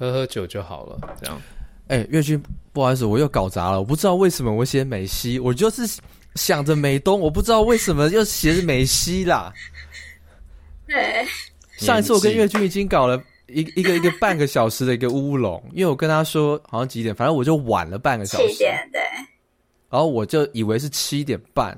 喝喝酒就好了。这样，哎、欸，月君，不好意思，我又搞砸了，我不知道为什么我写美西，我就是想着美东，我不知道为什么又写美西啦。对，上一次我跟岳军已经搞了一一个一个半个小时的一个乌龙，因为我跟他说好像几点，反正我就晚了半个小时。七点，对。然后我就以为是七点半，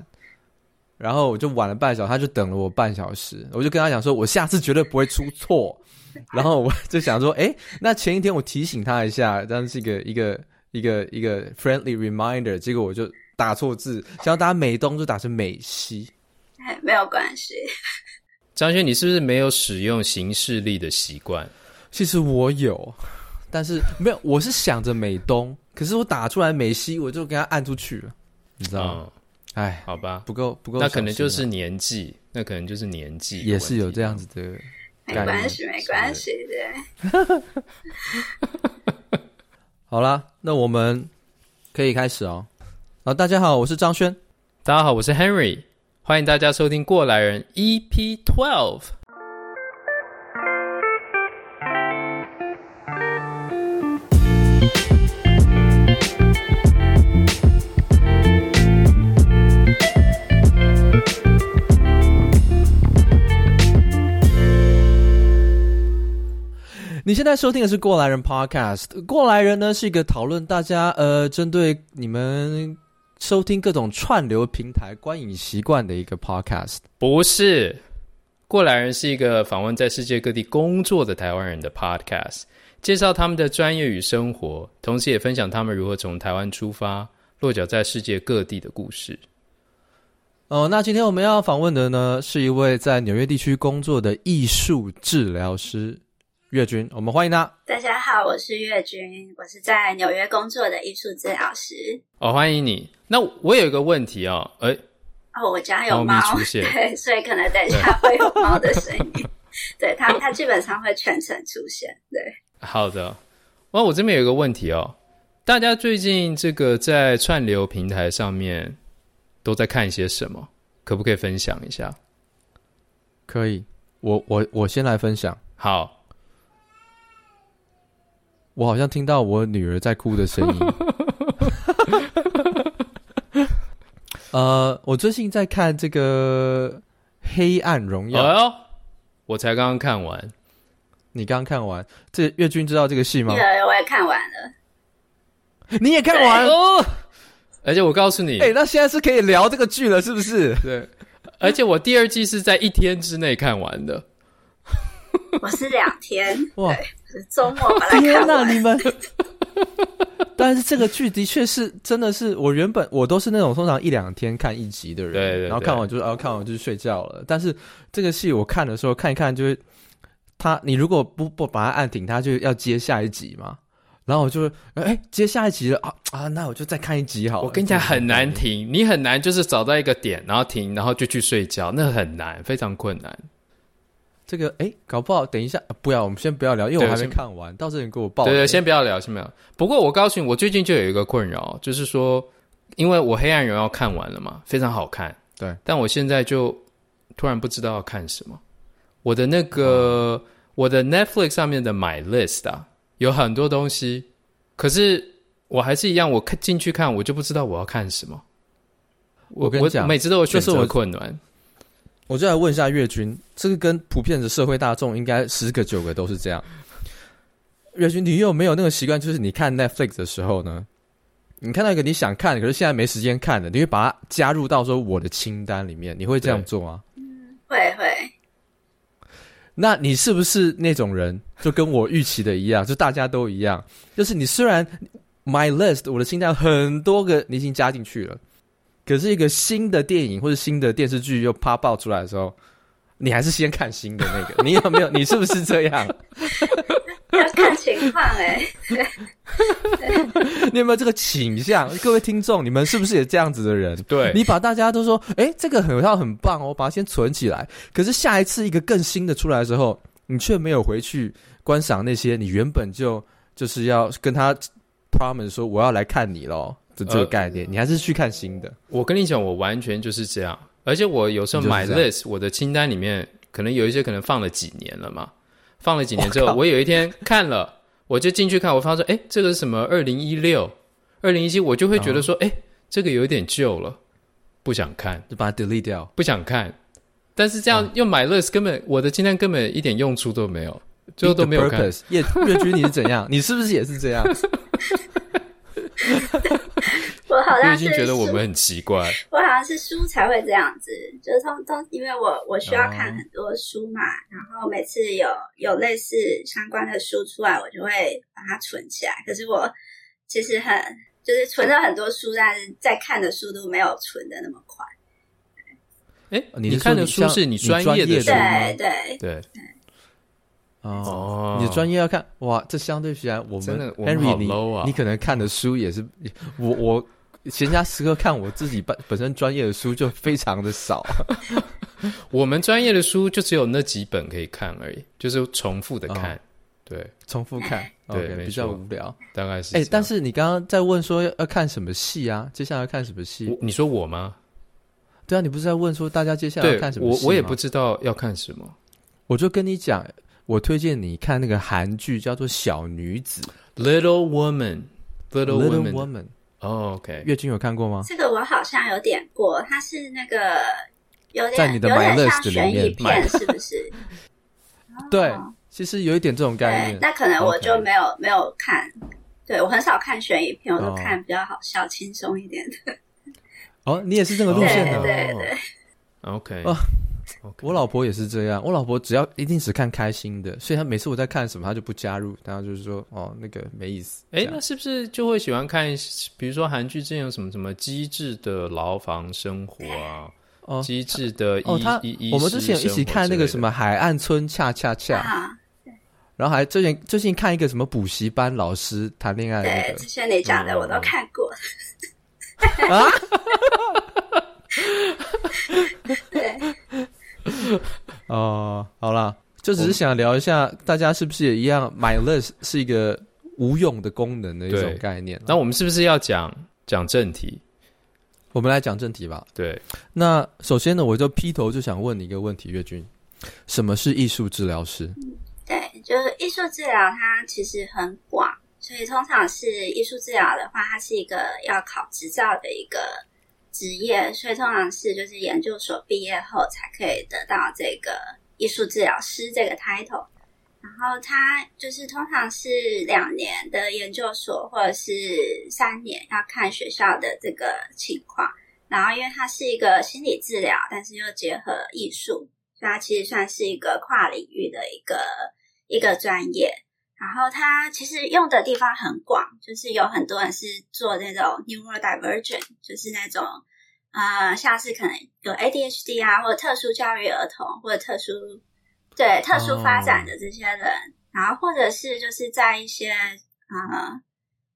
然后我就晚了半小时，他就等了我半小时。我就跟他讲说，我下次绝对不会出错。然后我就想说，哎，那前一天我提醒他一下，这样是一个一个一个一个 friendly reminder。结果我就打错字，想要打美东就打成美西。哎，没有关系。张轩，你是不是没有使用形式力的习惯？其实我有，但是没有，我是想着美东。可是我打出来美西，我就给他按出去了，你知道吗？哎、嗯，好吧，不够不够，那可能就是年纪，那可能就是年纪，也是有这样子的。没关系，没关系的。好啦，那我们可以开始哦。啊，大家好，我是张轩。大家好，我是 Henry。欢迎大家收听《过来人》EP Twelve。你现在收听的是《过来人》Podcast，《过来人》呢是一个讨论大家呃针对你们收听各种串流平台观影习惯的一个 Podcast。不是，《过来人》是一个访问在世界各地工作的台湾人的 Podcast，介绍他们的专业与生活，同时也分享他们如何从台湾出发，落脚在世界各地的故事。哦，那今天我们要访问的呢，是一位在纽约地区工作的艺术治疗师。月君，我们欢迎他。大家好，我是月君，我是在纽约工作的艺术治疗师。哦，欢迎你。那我有一个问题哦，哎，哦，我家有猫，猫出现，对，所以可能等一下会有猫的声音。对，它，它基本上会全程出现。对，好的。哇我这边有一个问题哦，大家最近这个在串流平台上面都在看一些什么？可不可以分享一下？可以，我我我先来分享。好。我好像听到我女儿在哭的声音。呃，我最近在看这个《黑暗荣耀》。哎，我才刚刚看完。你刚刚看完？这月君知道这个戏吗？对，我也看完了。你也看完哦？而且我告诉你，哎，那现在是可以聊这个剧了，是不是？对。而且我第二季是在一天之内看完的。我是两天。哇。周末把它看完。天哪，你们！但是这个剧的确是，真的是我原本我都是那种通常一两天看一集的人，对对对，然后看完就是，然后看完就是睡觉了。但是这个戏我看的时候看一看，就是他，你如果不不把它按停，他就要接下一集嘛。然后我就哎，接下一集了啊啊，那我就再看一集好了。我跟你讲，很难停，你很难就是找到一个点，然后停，然后就去睡觉，那很难，非常困难。这个哎，搞不好等一下不要，我们先不要聊，因为我还没看完。到时候你给我报。对对，先不要聊，先不要。不过我告诉你，我最近就有一个困扰，就是说，因为我《黑暗荣耀》看完了嘛，非常好看。对，但我现在就突然不知道要看什么。我的那个、嗯、我的 Netflix 上面的 My List 啊，有很多东西，可是我还是一样，我看进去看，我就不知道我要看什么。我跟你讲，我每次都有选择困难。我就来问一下月君，这个跟普遍的社会大众应该十个九个都是这样。月君，你有没有那个习惯，就是你看 Netflix 的时候呢，你看到一个你想看，可是现在没时间看的，你会把它加入到说我的清单里面，你会这样做吗？嗯，会会。那你是不是那种人，就跟我预期的一样，就大家都一样，就是你虽然 My List 我的清单很多个你已经加进去了。可是一个新的电影或者新的电视剧又 pop 爆出来的时候，你还是先看新的那个。你有没有？你是不是这样？要看情况哎。你有没有这个倾向？各位听众，你们是不是也这样子的人？对，你把大家都说，哎，这个很好很棒哦，我把它先存起来。可是下一次一个更新的出来的时候，你却没有回去观赏那些你原本就就是要跟他 promise 说我要来看你咯。这这个概念，呃，你还是去看新的。我跟你讲，我完全就是这样。而且我有时候买 list，我的清单里面可能有一些可能放了几年了嘛，放了几年之后，我，我有一天看了，我就进去看，我发现说，哎，这个是什么？二零一六、二零一七，我就会觉得说，哎、哦，这个有点旧了，不想看，就把它 delete 掉，不想看。但是这样用 My List 根本、哦、我的清单根本一点用处都没有，最后都没有看。叶月 君，你是怎样？你是不是也是这样？我好像是觉得我们很奇怪。我好像是书才会这样子，就是通通，因为我我需要看很多书嘛，哦、然后每次有有类似相关的书出来，我就会把它存起来。可是我其实很就是存了很多书，但是在看的速度没有存的那么快。哎，你看的书是你专业的书吗？对对对。哦，你的专业要看哇，这相对起来，我们 Henry 你你可能看的书也是我我闲暇时刻看我自己本本身专业的书就非常的少。我们专业的书就只有那几本可以看而已，就是重复的看，对，重复看，对，比较无聊，大概是。哎，但是你刚刚在问说要看什么戏啊？接下来要看什么戏？你说我吗？对啊，你不是在问说大家接下来要看什么戏？我我也不知道要看什么，我就跟你讲。我推荐你看那个韩剧，叫做《小女子》（Little Woman）。Little Woman。哦，OK。月君有看过吗？这个我好像有点过，它是那个有点在你的 My List 里面，悬疑片是不是？对，其实有一点这种概念。那可能我就没有没有看，对，我很少看悬疑片，我都看比较好笑、轻松一点的。哦，你也是这个路线的，对对。OK。我老婆也是这样，我老婆只要一定只看开心的，所以她每次我在看什么，她就不加入，然后就是说哦，那个没意思。哎，那是不是就会喜欢看，比如说韩剧之前有什么什么机智的牢房生活啊，哦，机智的医哦，他我们之前有一起看那个什么海岸村恰恰恰，然后还最近最近看一个什么补习班老师谈恋爱的那个，之前你讲的我都看过。啊？对。哦，好啦，就只是想聊一下，大家是不是也一样？My List 是一个无用的功能的一种概念。那我们是不是要讲讲正题？我们来讲正题吧。对，那首先呢，我就劈头就想问你一个问题，月君，什么是艺术治疗师？对，就是艺术治疗，它其实很广，所以通常是艺术治疗的话，它是一个要考执照的一个。职业，所以通常是就是研究所毕业后才可以得到这个艺术治疗师这个 title，然后他就是通常是两年的研究所或者是三年，要看学校的这个情况。然后因为它是一个心理治疗，但是又结合艺术，所以它其实算是一个跨领域的一个一个专业。然后它其实用的地方很广，就是有很多人是做那种 neurodivergent，就是那种啊、呃，像是可能有 ADHD 啊，或者特殊教育儿童，或者特殊对特殊发展的这些人，哦、然后或者是就是在一些呃，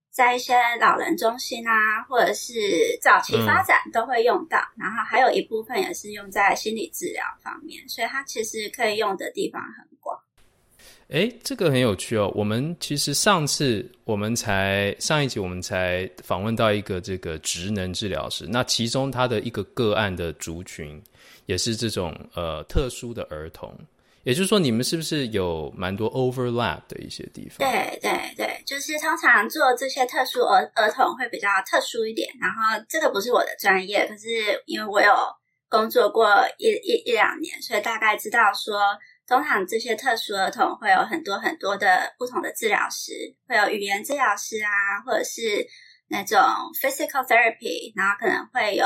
在一些老人中心啊，或者是早期发展都会用到。嗯、然后还有一部分也是用在心理治疗方面，所以它其实可以用的地方很广。哎，这个很有趣哦。我们其实上次我们才上一集我们才访问到一个这个职能治疗师，那其中他的一个个案的族群也是这种呃特殊的儿童，也就是说你们是不是有蛮多 overlap 的一些地方？对对对，就是通常做这些特殊儿儿童会比较特殊一点。然后这个不是我的专业，可是因为我有工作过一一一两年，所以大概知道说。通常这些特殊儿童会有很多很多的不同的治疗师，会有语言治疗师啊，或者是那种 physical therapy，然后可能会有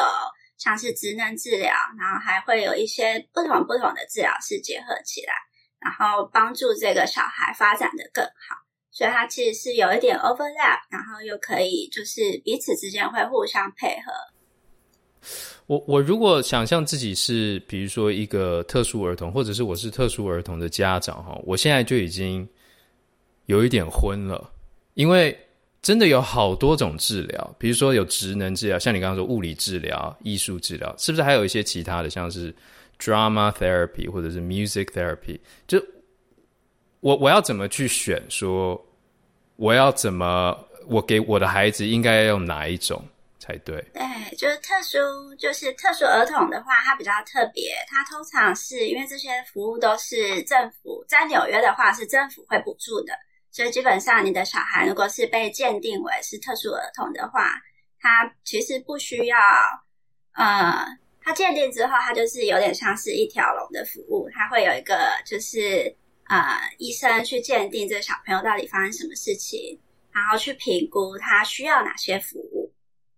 像是职能治疗，然后还会有一些不同不同的治疗师结合起来，然后帮助这个小孩发展的更好。所以它其实是有一点 overlap，然后又可以就是彼此之间会互相配合。我我如果想象自己是，比如说一个特殊儿童，或者是我是特殊儿童的家长哈，我现在就已经有一点昏了，因为真的有好多种治疗，比如说有职能治疗，像你刚刚说物理治疗、艺术治疗，是不是还有一些其他的，像是 drama therapy 或者是 music therapy？就我我要怎么去选？说我要怎么我给我的孩子应该要用哪一种？才对，对，就是特殊，就是特殊儿童的话，它比较特别。它通常是因为这些服务都是政府在纽约的话是政府会补助的，所以基本上你的小孩如果是被鉴定为是特殊儿童的话，他其实不需要，呃，他鉴定之后，他就是有点像是一条龙的服务，他会有一个就是呃医生去鉴定这个小朋友到底发生什么事情，然后去评估他需要哪些服务，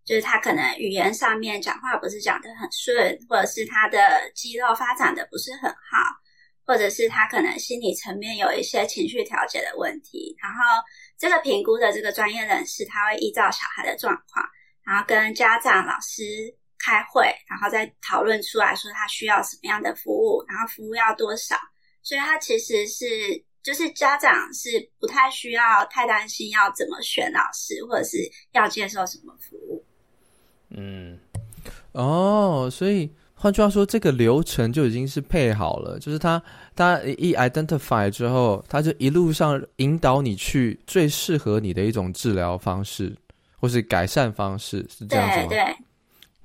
就是他可能语言上面讲话不是讲得很顺，或者是他的肌肉发展的不是很好。或者是他可能心理层面有一些情绪调节的问题，然后这个评估的这个专业人士他会依照小孩的状况，然后跟家长、老师开会，然后再讨论出来说他需要什么样的服务，然后服务要多少。所以他其实是就是家长是不太需要太担心要怎么选老师，或者是要接受什么服务。嗯，哦，所以。换句话说，这个流程就已经是配好了，就是他他一 identify 之后，他就一路上引导你去最适合你的一种治疗方式，或是改善方式，是这样子吗？对对。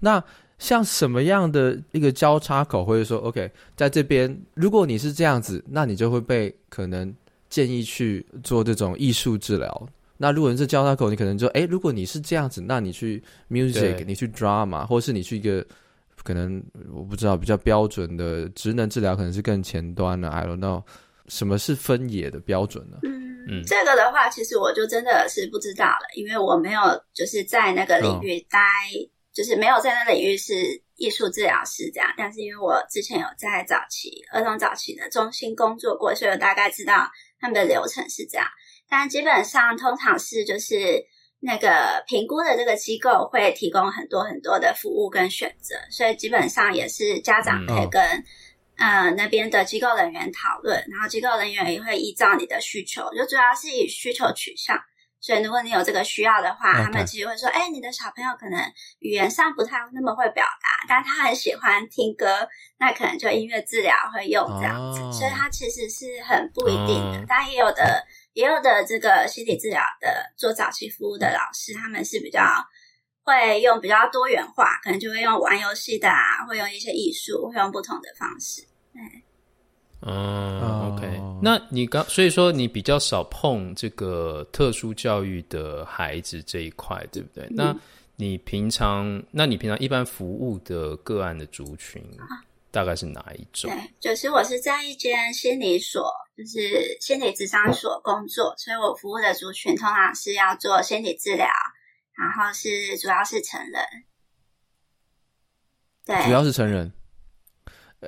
那像什么样的一个交叉口，或者说，OK，在这边，如果你是这样子，那你就会被可能建议去做这种艺术治疗。那如果你是交叉口，你可能就，哎，如果你是这样子，那你去 music，你去 drama，或是你去一个。可能我不知道比较标准的职能治疗可能是更前端的，I don't know，什么是分野的标准呢？嗯嗯，这个的话，其实我就真的是不知道了，因为我没有就是在那个领域待，哦、就是没有在那领域是艺术治疗师这样。但是因为我之前有在早期儿童早期的中心工作过，所以我大概知道他们的流程是这样。但基本上通常是就是。那个评估的这个机构会提供很多很多的服务跟选择，所以基本上也是家长可以跟、嗯、呃那边的机构人员讨论，然后机构人员也会依照你的需求，就主要是以需求取向。所以如果你有这个需要的话.他们其实会说：“哎，你的小朋友可能语言上不太那么会表达，但他很喜欢听歌，那可能就音乐治疗会用这样子。Oh. 所以它其实是很不一定的，但也有的。”也有的这个心理治疗的做早期服务的老师，他们是比较会用比较多元化，可能就会用玩游戏的啊，会用一些艺术，会用不同的方式。对，嗯，OK。那你刚所以说你比较少碰这个特殊教育的孩子这一块，对不对？嗯、那你平常，那你平常一般服务的个案的族群？啊大概是哪一种？对，就是我是在一间心理所，就是心理咨商所工作，所以我服务的族群通常是要做心理治疗，然后是主要是成人。对，主要是成人。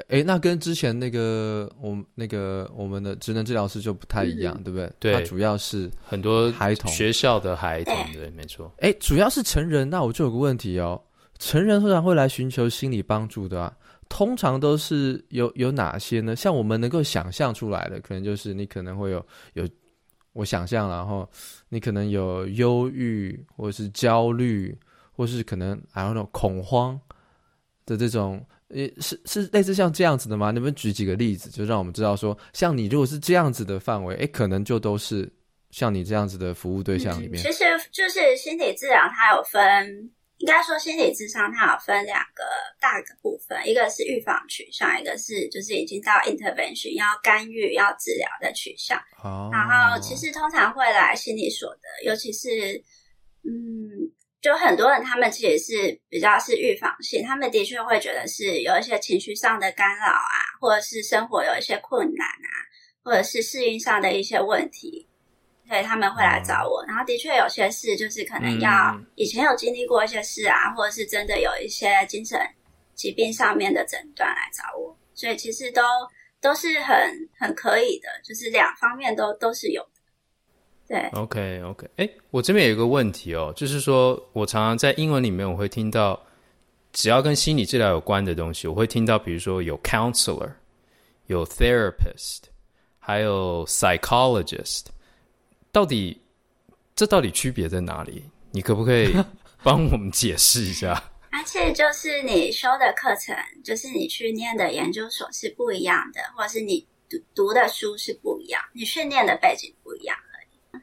哎，那跟之前那个我们那个我们的职能治疗师就不太一样，嗯、对不对？对，他主要是很多孩童学校的孩童，对，对，没错。哎，主要是成人，那我就有个问题哦，成人通常会来寻求心理帮助的啊。通常都是有有哪些呢？像我们能够想象出来的，可能就是你可能会有有，我想象，然后你可能有忧郁，或是焦虑，或是可能还有那种恐慌的这种，呃，是是类似像这样子的吗？能不能举几个例子，就让我们知道说，像你如果是这样子的范围，诶，可能就都是像你这样子的服务对象里面。嗯，其实就是心理治疗，它有分。应该说，心理智商它有分两个大的部分，一个是预防取向，一个是就是已经到 intervention 要干预、要治疗的取向。Oh. 然后，其实通常会来心理所的，尤其是嗯，就很多人他们其实是比较是预防性，他们的确会觉得是有一些情绪上的干扰啊，或者是生活有一些困难啊，或者是适应上的一些问题。对，他们会来找我，然后的确有些事就是可能要以前有经历过一些事啊，或者是真的有一些精神疾病上面的诊断来找我，所以其实都都是很很可以的，就是两方面都都是有的。对，OK OK，哎，我这边有一个问题哦，就是说我常常在英文里面我会听到，只要跟心理治疗有关的东西，我会听到，比如说有 counselor，有 therapist，还有 psychologist。到底这到底区别在哪里？你可不可以 帮我们解释一下？而且就是你修的课程，就是你去念的研究所是不一样的，或者是你读读的书是不一样，你训练的背景不一样而已。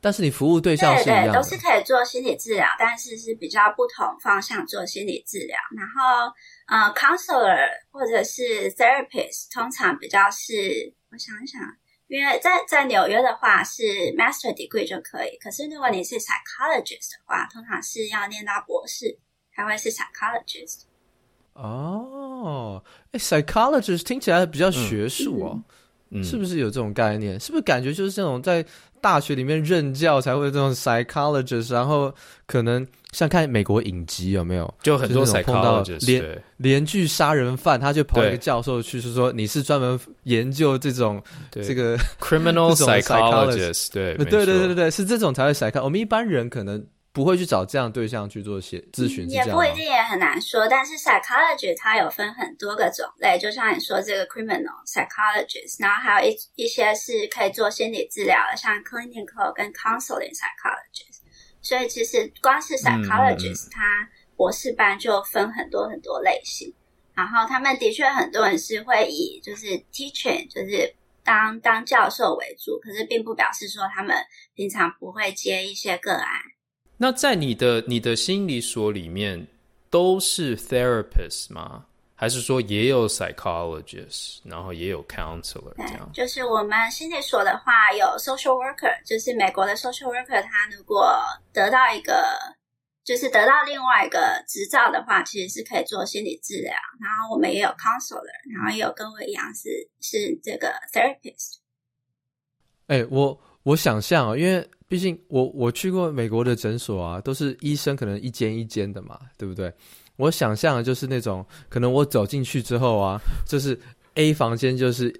但是你服务对象是一样的，对对，都是可以做心理治疗，但是是比较不同方向做心理治疗。然后，呃，counselor 或者是 therapist，通常比较是，我想一想。因为在在纽约的话是 master degree 就可以，可是如果你是 psychologist 的话，通常是要念到博士才会是 psychologist。哦，哎，psychologist 听起来比较学术哦，嗯、是不是有这种概念？是不是感觉就是这种在大学里面任教才会这种 psychologist，然后可能像看美国影集有没有，就很多 psychologist 碰到连连续杀人犯，他就跑一个教授去，是说你是专门研究这种这个 criminal psychologist，对对对对对，是这种才会 psychologist。我们一般人可能不会去找这样对象去做些咨询，也不一定，也很难说。但是 psychologist 它有分很多个种类，就像你说这个 criminal psychologist，然后还有一一些是可以做心理治疗的，像 clinical 跟 counseling psychologist。所以其实光是 psychologist，它博士班就分很多很多类型。嗯、然后他们的确很多人是会以就是 teaching，就是当当教授为主，可是并不表示说他们平常不会接一些个案。那在你的你的心理所里面都是 therapist 吗？还是说也有 psychologist，然后也有 counselor 这样？就是我们心理所的话有 social worker，就是美国的 social worker，他如果得到一个就是得到另外一个执照的话，其实是可以做心理治疗。然后我们也有 counselor，然后也有跟我一样是是这个 therapist。哎、欸，我我想象啊，因为。毕竟我我去过美国的诊所啊，都是医生可能一间一间的嘛，对不对？我想象的就是那种，可能我走进去之后啊，就是 A 房间就是。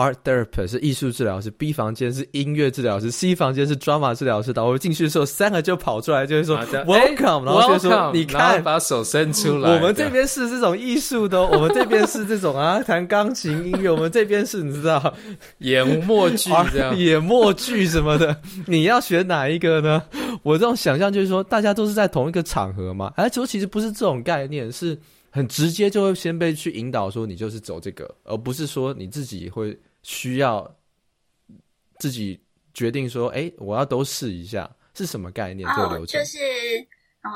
Art therapist 是艺术治疗师，B 房间是音乐治疗师，C 房间是 drama 治疗师。然后我进去的时候，三个就跑出来，就会说 Welcome，然后就说你看，把手伸出来。我们这边是这种艺术的，我们这边是这种啊，弹钢琴音乐。我们这边是你知道演默剧这样，演默剧什么的。你要选哪一个呢？我这种想象就是说，大家都是在同一个场合嘛。而且其实不是这种概念，是。很直接就会先被去引导说，你就是走这个，而不是说你自己会需要自己决定说，哎，我要都试一下是什么概念？这个流程就是，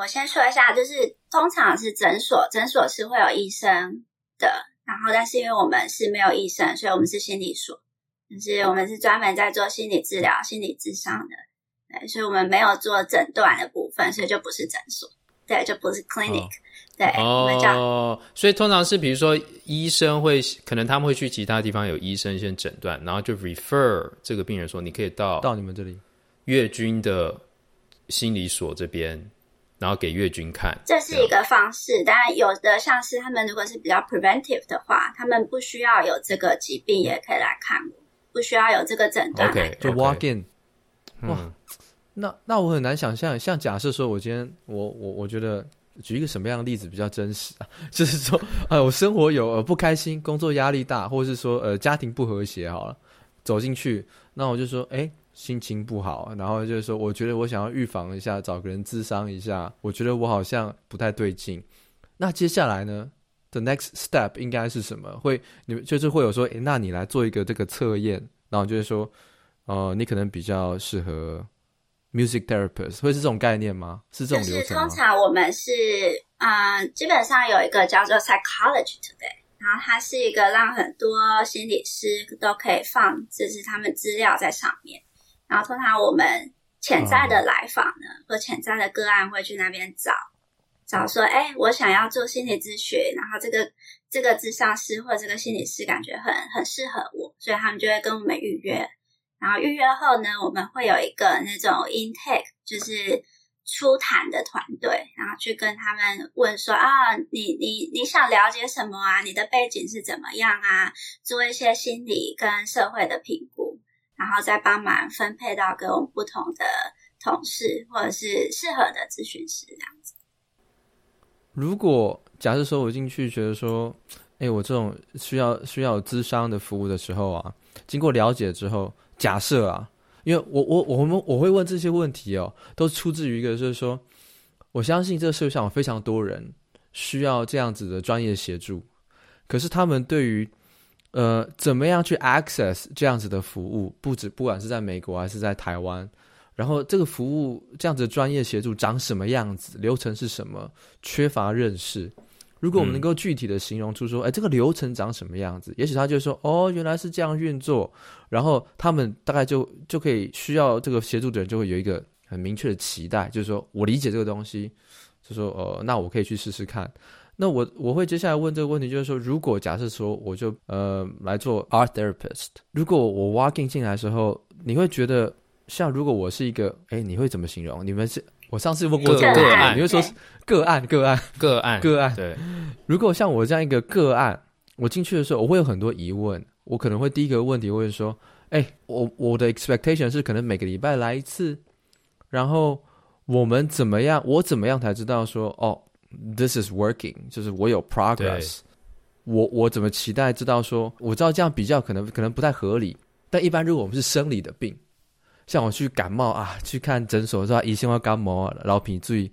我先说一下，就是通常是诊所，诊所是会有医生的，然后但是因为我们是没有医生，所以我们是心理所，就是我们是专门在做心理治疗、心理咨商的，对，所以我们没有做诊断的部分，所以就不是诊所，对，就不是 clinic。哦对哦，所以通常是比如说医生会可能他们会去其他地方有医生先诊断，然后就 refer 这个病人说，你可以到到你们这里月均的心理所这边，然后给月均看，这是一个方式。当然有的像是他们如果是比较 preventive 的话，他们不需要有这个疾病也可以来看我，不需要有这个诊断。OK，就 walk in。哇，嗯、那那我很难想象，像假设说我今天我我我觉得。举一个什么样的例子比较真实啊？就是说，呃，我生活有呃不开心，工作压力大，或者是说呃家庭不和谐，好了，走进去，那我就说，哎，心情不好，然后就是说，我觉得我想要预防一下，找个人咨商一下，我觉得我好像不太对劲。那接下来呢，the next step 应该是什么？会你们就是会有说，哎，那你来做一个这个测验，然后就是说，呃，你可能比较适合。Music therapist 会是这种概念吗？是这种流程吗？通常我们是，嗯、呃，基本上有一个叫做 Psychology Today，然后它是一个让很多心理师都可以放，就是他们资料在上面。然后通常我们潜在的来访呢，哦、或潜在的个案会去那边找，找说，哎，我想要做心理咨询，然后这个这个智商师或者这个心理师感觉很很适合我，所以他们就会跟我们预约。然后预约后呢，我们会有一个那种 intake，就是初谈的团队，然后去跟他们问说啊，你你你想了解什么啊？你的背景是怎么样啊？做一些心理跟社会的评估，然后再帮忙分配到跟我们不同的同事或者是适合的咨询师这样子。如果假设说我进去觉得说，哎，我这种需要需要咨商的服务的时候啊，经过了解之后。假设啊，因为我我我们我会问这些问题哦，都出自于一个就是说，我相信这个社会上有非常多人需要这样子的专业协助，可是他们对于呃怎么样去 access 这样子的服务，不止不管是在美国还是在台湾，然后这个服务这样子的专业协助长什么样子，流程是什么，缺乏认识。如果我们能够具体的形容出说，哎、嗯，这个流程长什么样子，也许他就说，哦，原来是这样运作，然后他们大概就就可以需要这个协助的人就会有一个很明确的期待，就是说我理解这个东西，就说，呃，那我可以去试试看。那我我会接下来问这个问题，就是说，如果假设说我就呃来做 art therapist，如果我 walking 进来的时候，你会觉得像如果我是一个，哎，你会怎么形容？你们是我上次问过这个个案，你会说是个案个案个案个案。对，如果像我这样一个个案，我进去的时候，我会有很多疑问，我可能会第一个问题会说，哎，我我的 expectation 是可能每个礼拜来一次，然后我们怎么样？我怎么样才知道说哦？This is working，就是我有 progress，我我怎么期待知道说，我知道这样比较可能可能不太合理，但一般如果我们是生理的病，像我去感冒啊，去看诊所说医生要感冒，老皮注意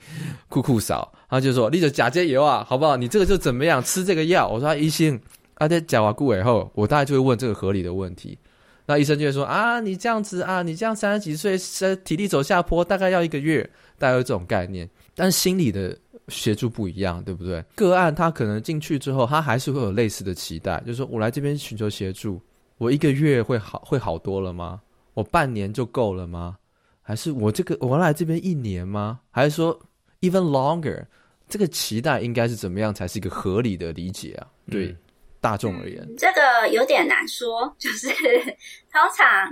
酷酷扫，他就说你就假借油啊，好不好？你这个就怎么样吃这个药？我说医生啊，在讲完顾以后，我大概就会问这个合理的问题，那医生就会说啊，你这样子啊，你这样三十几岁，身体力走下坡，大概要一个月，大概有这种概念，但心理的。协助不一样，对不对？个案他可能进去之后，他还是会有类似的期待，就是说我来这边寻求协助，我一个月会好会好多了吗？我半年就够了吗？还是我这个我来这边一年吗？还是说 even longer？这个期待应该是怎么样才是一个合理的理解啊？对、嗯、大众而言，这个有点难说，就是通常。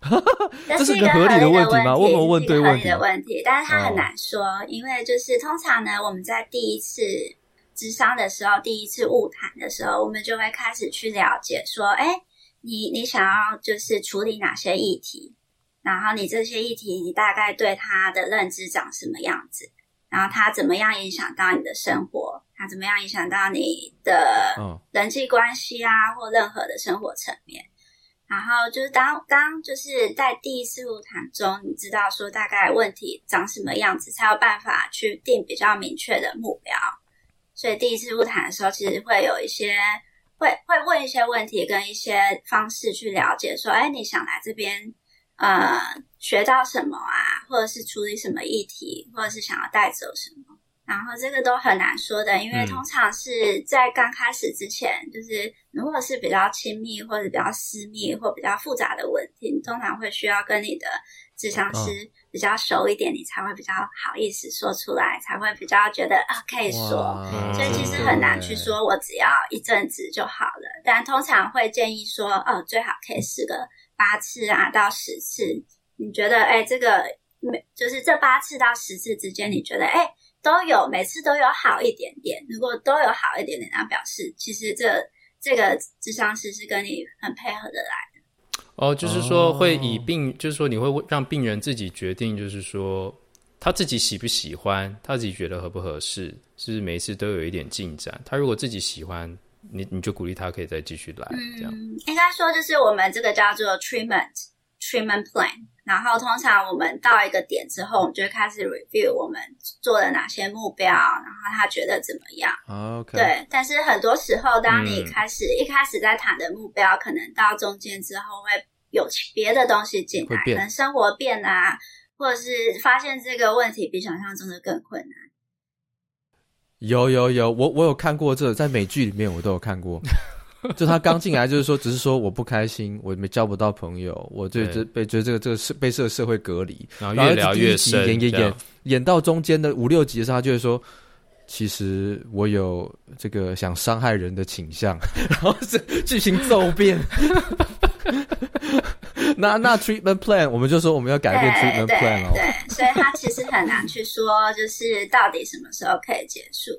这是一个合理的问题吗？问不问对问题？的问题，但是它很难说，哦、因为就是通常呢，我们在第一次智商的时候，第一次误谈的时候，我们就会开始去了解说，哎，你你想要就是处理哪些议题，然后你这些议题，你大概对他的认知长什么样子，然后他怎么样影响到你的生活，他怎么样影响到你的人际关系啊，或任何的生活层面。然后就是当当就是在第一次入谈中，你知道说大概问题长什么样子，才有办法去定比较明确的目标。所以第一次入谈的时候，其实会有一些会会问一些问题，跟一些方式去了解说，哎，你想来这边呃学到什么啊，或者是处理什么议题，或者是想要带走什么。然后这个都很难说的，因为通常是在刚开始之前，嗯、就是如果是比较亲密或者比较私密或比较复杂的问题，你通常会需要跟你的智商师比较熟一点，哦、你才会比较好意思说出来，才会比较觉得啊可以说。所以其实很难去说我只要一阵子就好了，但通常会建议说，哦，最好可以试个八次啊到十次。你觉得，哎，这个每就是这八次到十次之间，你觉得，哎。都有，每次都有好一点点。如果都有好一点点，那表示其实这这个智商师是跟你很配合的来的。哦，就是说会以病，哦、就是说你会让病人自己决定，就是说他自己喜不喜欢，他自己觉得合不合适，是不是每一次都有一点进展？他如果自己喜欢，你你就鼓励他可以再继续来。嗯、这样应该说就是我们这个叫做 treatment treatment plan。然后通常我们到一个点之后，我们就会开始 review 我们做了哪些目标，然后他觉得怎么样？OK。对，但是很多时候，当你开始、嗯、一开始在谈的目标，可能到中间之后会有别的东西进来，可能生活变啊，或者是发现这个问题比想象中的更困难。有有有，我我有看过这个，在美剧里面我都有看过。就他刚进来，就是说，只是说我不开心，我没交不到朋友，我对这被觉得这个这个社被社社会隔离，然后越聊越深，演演演演到中间的五六集的时候，他就会说，其实我有这个想伤害人的倾向，然后是剧情骤变。那那 treatment plan，我们就说我们要改变 treatment plan 哦。对，所以他其实很难去说，就是到底什么时候可以结束。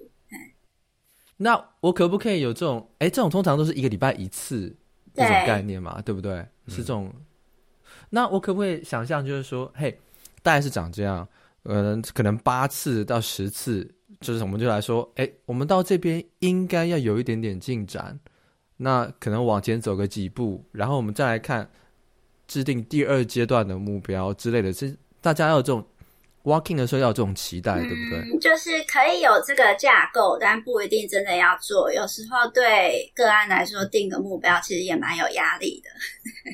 那我可不可以有这种？哎，这种通常都是一个礼拜一次这种概念嘛，对，对不对？是这种。嗯、那我可不可以想象，就是说，嘿，大概是长这样，呃，可能八次到十次，就是我们就来说，哎，我们到这边应该要有一点点进展，那可能往前走个几步，然后我们再来看制定第二阶段的目标之类的，这大家要有这种。Walking 的时候要有这种期待，对不对？嗯，就是可以有这个架构，但不一定真的要做。有时候对个案来说，定个目标其实也蛮有压力的。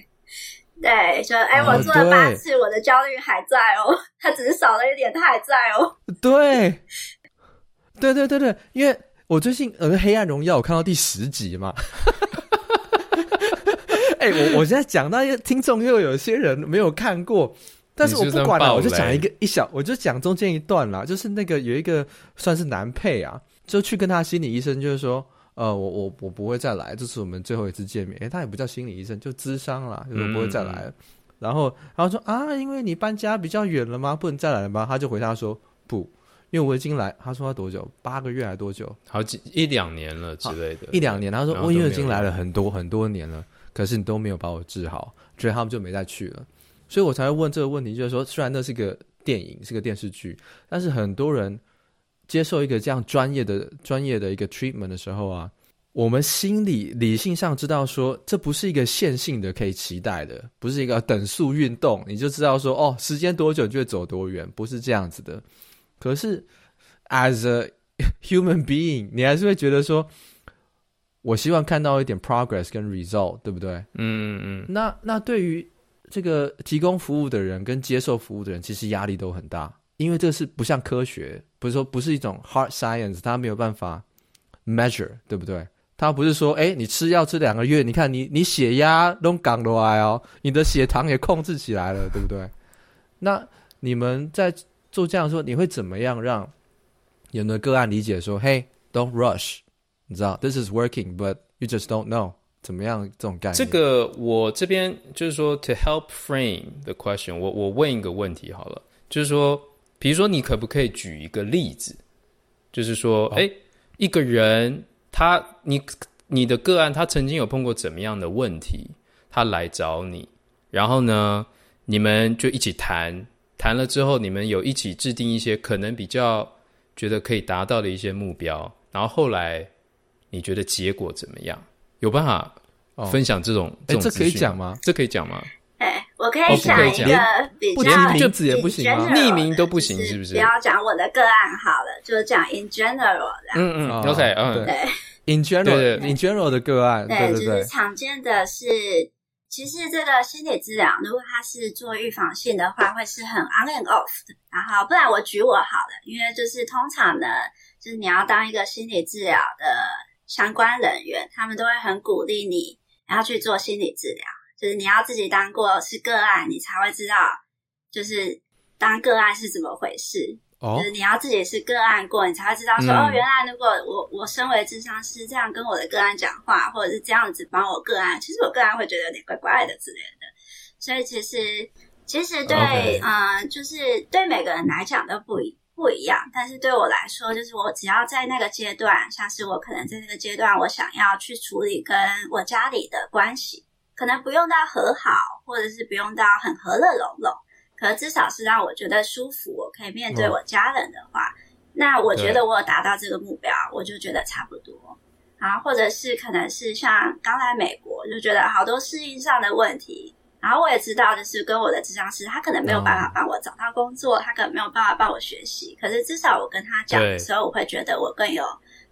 对，说哎，我做了八次，我的焦虑还在哦，它只是少了一点，它还在哦。对，对对对对，因为我最近呃《黑暗荣耀》我看到第十集嘛。哎、欸，我我现在讲到听众又有些人没有看过，但是我不管了，我就讲一个一小，我就讲中间一段啦，就是那个有一个算是男配啊，就去跟他心理医生，就是说，呃，我我我不会再来，这是我们最后一次见面。诶、欸，他也不叫心理医生，就咨商啦，就是不会再来了。然后，然后说啊，因为你搬家比较远了吗？不能再来了吗？他就回答说不，因为我已经来。他说他多久？八个月还多久？好几一两年了之类的。一两年。他说我因为已经来了很多很多年了，可是你都没有把我治好，所以他们就没再去了。所以我才会问这个问题，就是说，虽然那是个电影，是个电视剧，但是很多人接受一个这样专业的专业的一个 treatment 的时候啊。我们心里理性上知道说，这不是一个线性的可以期待的，不是一个等速运动，你就知道说，哦，时间多久就会走多远，不是这样子的。可是，as a human being，你还是会觉得说，我希望看到一点 progress 跟 result，对不对？嗯嗯嗯。那那对于这个提供服务的人跟接受服务的人，其实压力都很大，因为这是不像科学，不是说不是一种 hard science，它没有办法 measure，对不对？他不是说，哎、你吃药吃两个月，你看你你血压都降下来哦，你的血糖也控制起来了，对不对？那你们在做这样说，你会怎么样让有的个案理解说，嘿，don't rush，你知道，this is working，but you just don't know，怎么样这种概念？这个我这边就是说，to help frame the question，我我问一个问题好了，就是说，比如说你可不可以举一个例子，就是说，哎、哦，一个人。他，你你的个案，他曾经有碰过怎么样的问题？他来找你，然后呢，你们就一起谈，谈了之后，你们有一起制定一些可能比较觉得可以达到的一些目标，然后后来你觉得结果怎么样？有办法分享这种？哎、哦，这可以讲吗？这可以讲吗？哎，我可以讲一个比较，连名字也不行吗？匿名都不行，是不是？不要讲我的个案好了，就讲 in general。嗯嗯，OK，嗯，对。In general，in general 的个案，对，对对对，就是常见的是，其实这个心理治疗，如果它是做预防性的话，会是很 on and off 的。然后，不然我举我好了，因为就是通常呢，就是你要当一个心理治疗的相关人员，他们都会很鼓励你，然后去做心理治疗。就是你要自己当过是个案，你才会知道，就是当个案是怎么回事。哦就是你要自己是个案过，你才会知道说、嗯、哦，原来如果我我身为智商师这样跟我的个案讲话，或者是这样子帮我个案，其实我个案会觉得有点怪怪的之类的。所以其实其实对.嗯，就是对每个人来讲都不一不一样。但是对我来说，就是我只要在那个阶段，像是我可能在那个阶段，我想要去处理跟我家里的关系，可能不用到和好，或者是不用到很和乐融融。可至少是让我觉得舒服，我可以面对我家人的话，哦、那我觉得我有达到这个目标，我就觉得差不多。啊，或者是可能是像刚来美国，就觉得好多适应上的问题，然后我也知道，就是跟我的智商师，他可能没有办法帮我找到工作，哦、他可能没有办法帮我学习，可是至少我跟他讲的时候，我会觉得我更有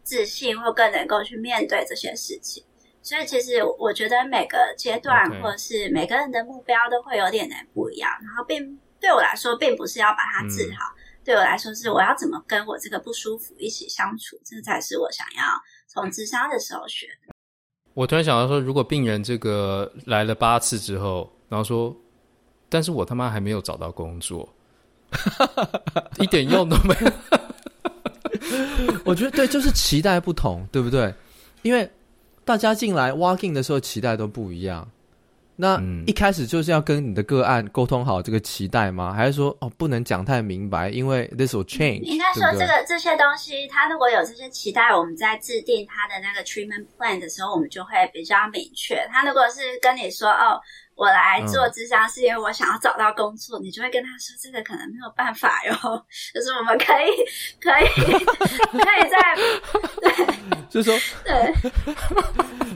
自信，或更能够去面对这些事情。所以其实我觉得每个阶段或者是每个人的目标都会有点点不一样，然后并对我来说并不是要把它治好，对我来说是我要怎么跟我这个不舒服一起相处，这才是我想要从智商的时候学的。我突然想到说，如果病人这个来了八次之后，然后说，但是我他妈还没有找到工作，一点用都没有。我觉得对，就是期待不同，对不对？因为。大家进来 walking 的时候期待都不一样，那一开始就是要跟你的个案沟通好这个期待吗？还是说哦不能讲太明白，因为 this will change？应该说这个这些东西，他如果有这些期待，我们在制定他的那个 treatment plan 的时候，我们就会比较明确。他如果是跟你说哦。我来做智商是因为我想要找到工作，嗯、你就会跟他说这个可能没有办法哟，就是我们可以 可以可以在对，就是说 对。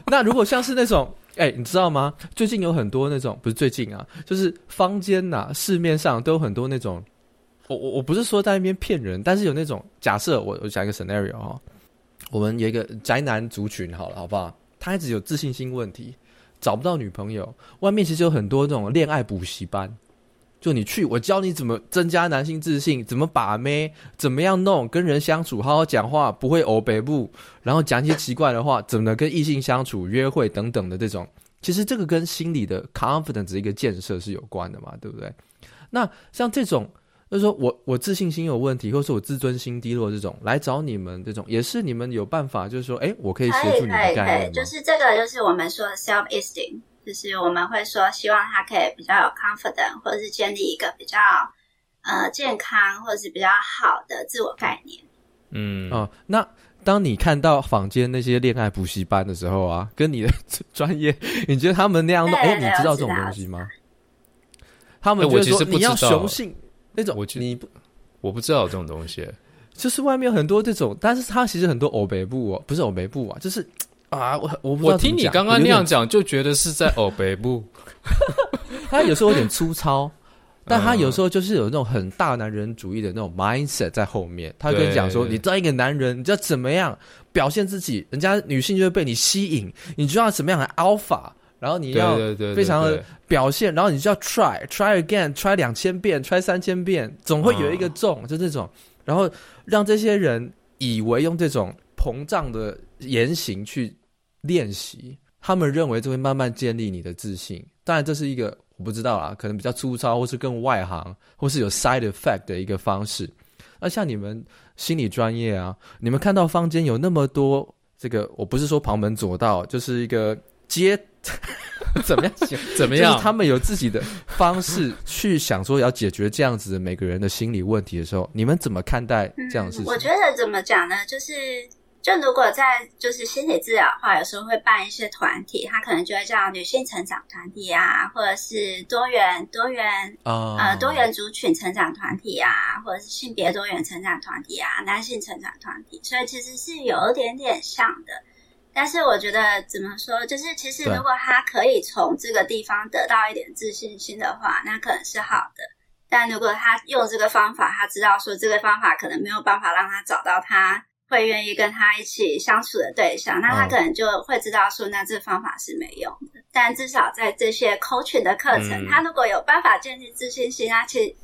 那如果像是那种，哎、欸，你知道吗？最近有很多那种，不是最近啊，就是坊间呐、啊，市面上都有很多那种，我我我不是说在那边骗人，但是有那种假设，我我讲一个 scenario 哈，我们有一个宅男族群，好了，好不好？他一直有自信心问题。找不到女朋友，外面其实有很多这种恋爱补习班，就你去，我教你怎么增加男性自信，怎么把妹，怎么样弄，跟人相处，好好讲话，不会欧北部，然后讲一些奇怪的话，怎么跟异性相处、约会等等的这种。其实这个跟心理的 confidence 一个建设是有关的嘛，对不对？那像这种，就是说我我自信心有问题，或是我自尊心低落这种，来找你们这种，也是你们有办法，就是说，哎，我可以协助你的概念吗？可以可以，就是这个，就是我们说的 self esteem，就是我们会说，希望他可以比较有 confidence，或者是建立一个比较呃健康，或者是比较好的自我概念。嗯哦，那。当你看到坊间那些恋爱补习班的时候啊，跟你的 专业，你觉得他们那样弄？哎，你知道这种东西吗？他们觉得说你要雄性那种，我你不，我不知道有这种东西。就是外面有很多这种，但是他其实很多欧北部哦，不是欧北部啊，就是 啊，我我。我听你刚刚那样讲，就觉得是在欧北部。他有时候有点粗糙。但他有时候就是有那种很大男人主义的那种 mindset 在后面，他会跟你讲说：“你当一个男人，你就要怎么样表现自己，人家女性就会被你吸引，你就要怎么样的 alpha，然后你要非常的表现，然后你就要 try try again，try 两千遍，try 三千遍，总会有一个中，就这种，然后让这些人以为用这种膨胀的言行去练习，他们认为这会慢慢建立你的自信。当然，这是一个。我不知道啊，可能比较粗糙，或是更外行，或是有 side effect 的一个方式。那像你们心理专业啊，你们看到坊间有那么多这个，我不是说旁门左道，就是一个接 怎么样 怎么样，就是他们有自己的方式去想说要解决这样子的每个人的心理问题的时候，你们怎么看待这样的事情？嗯，我觉得怎么讲呢？就是。就如果在就是心理治疗的话，有时候会办一些团体，他可能就会叫女性成长团体啊，或者是多元多元、oh. 呃多元族群成长团体啊，或者是性别多元成长团体啊，男性成长团体，所以其实是有一点点像的。但是我觉得怎么说，就是其实如果他可以从这个地方得到一点自信心的话，那可能是好的。但如果他用这个方法，他知道说这个方法可能没有办法让他找到他。会愿意跟他一起相处的对象，那他可能就会知道说，那这方法是没用但至少在这些 coaching 的课程，嗯、他如果有办法建立自信心，他其实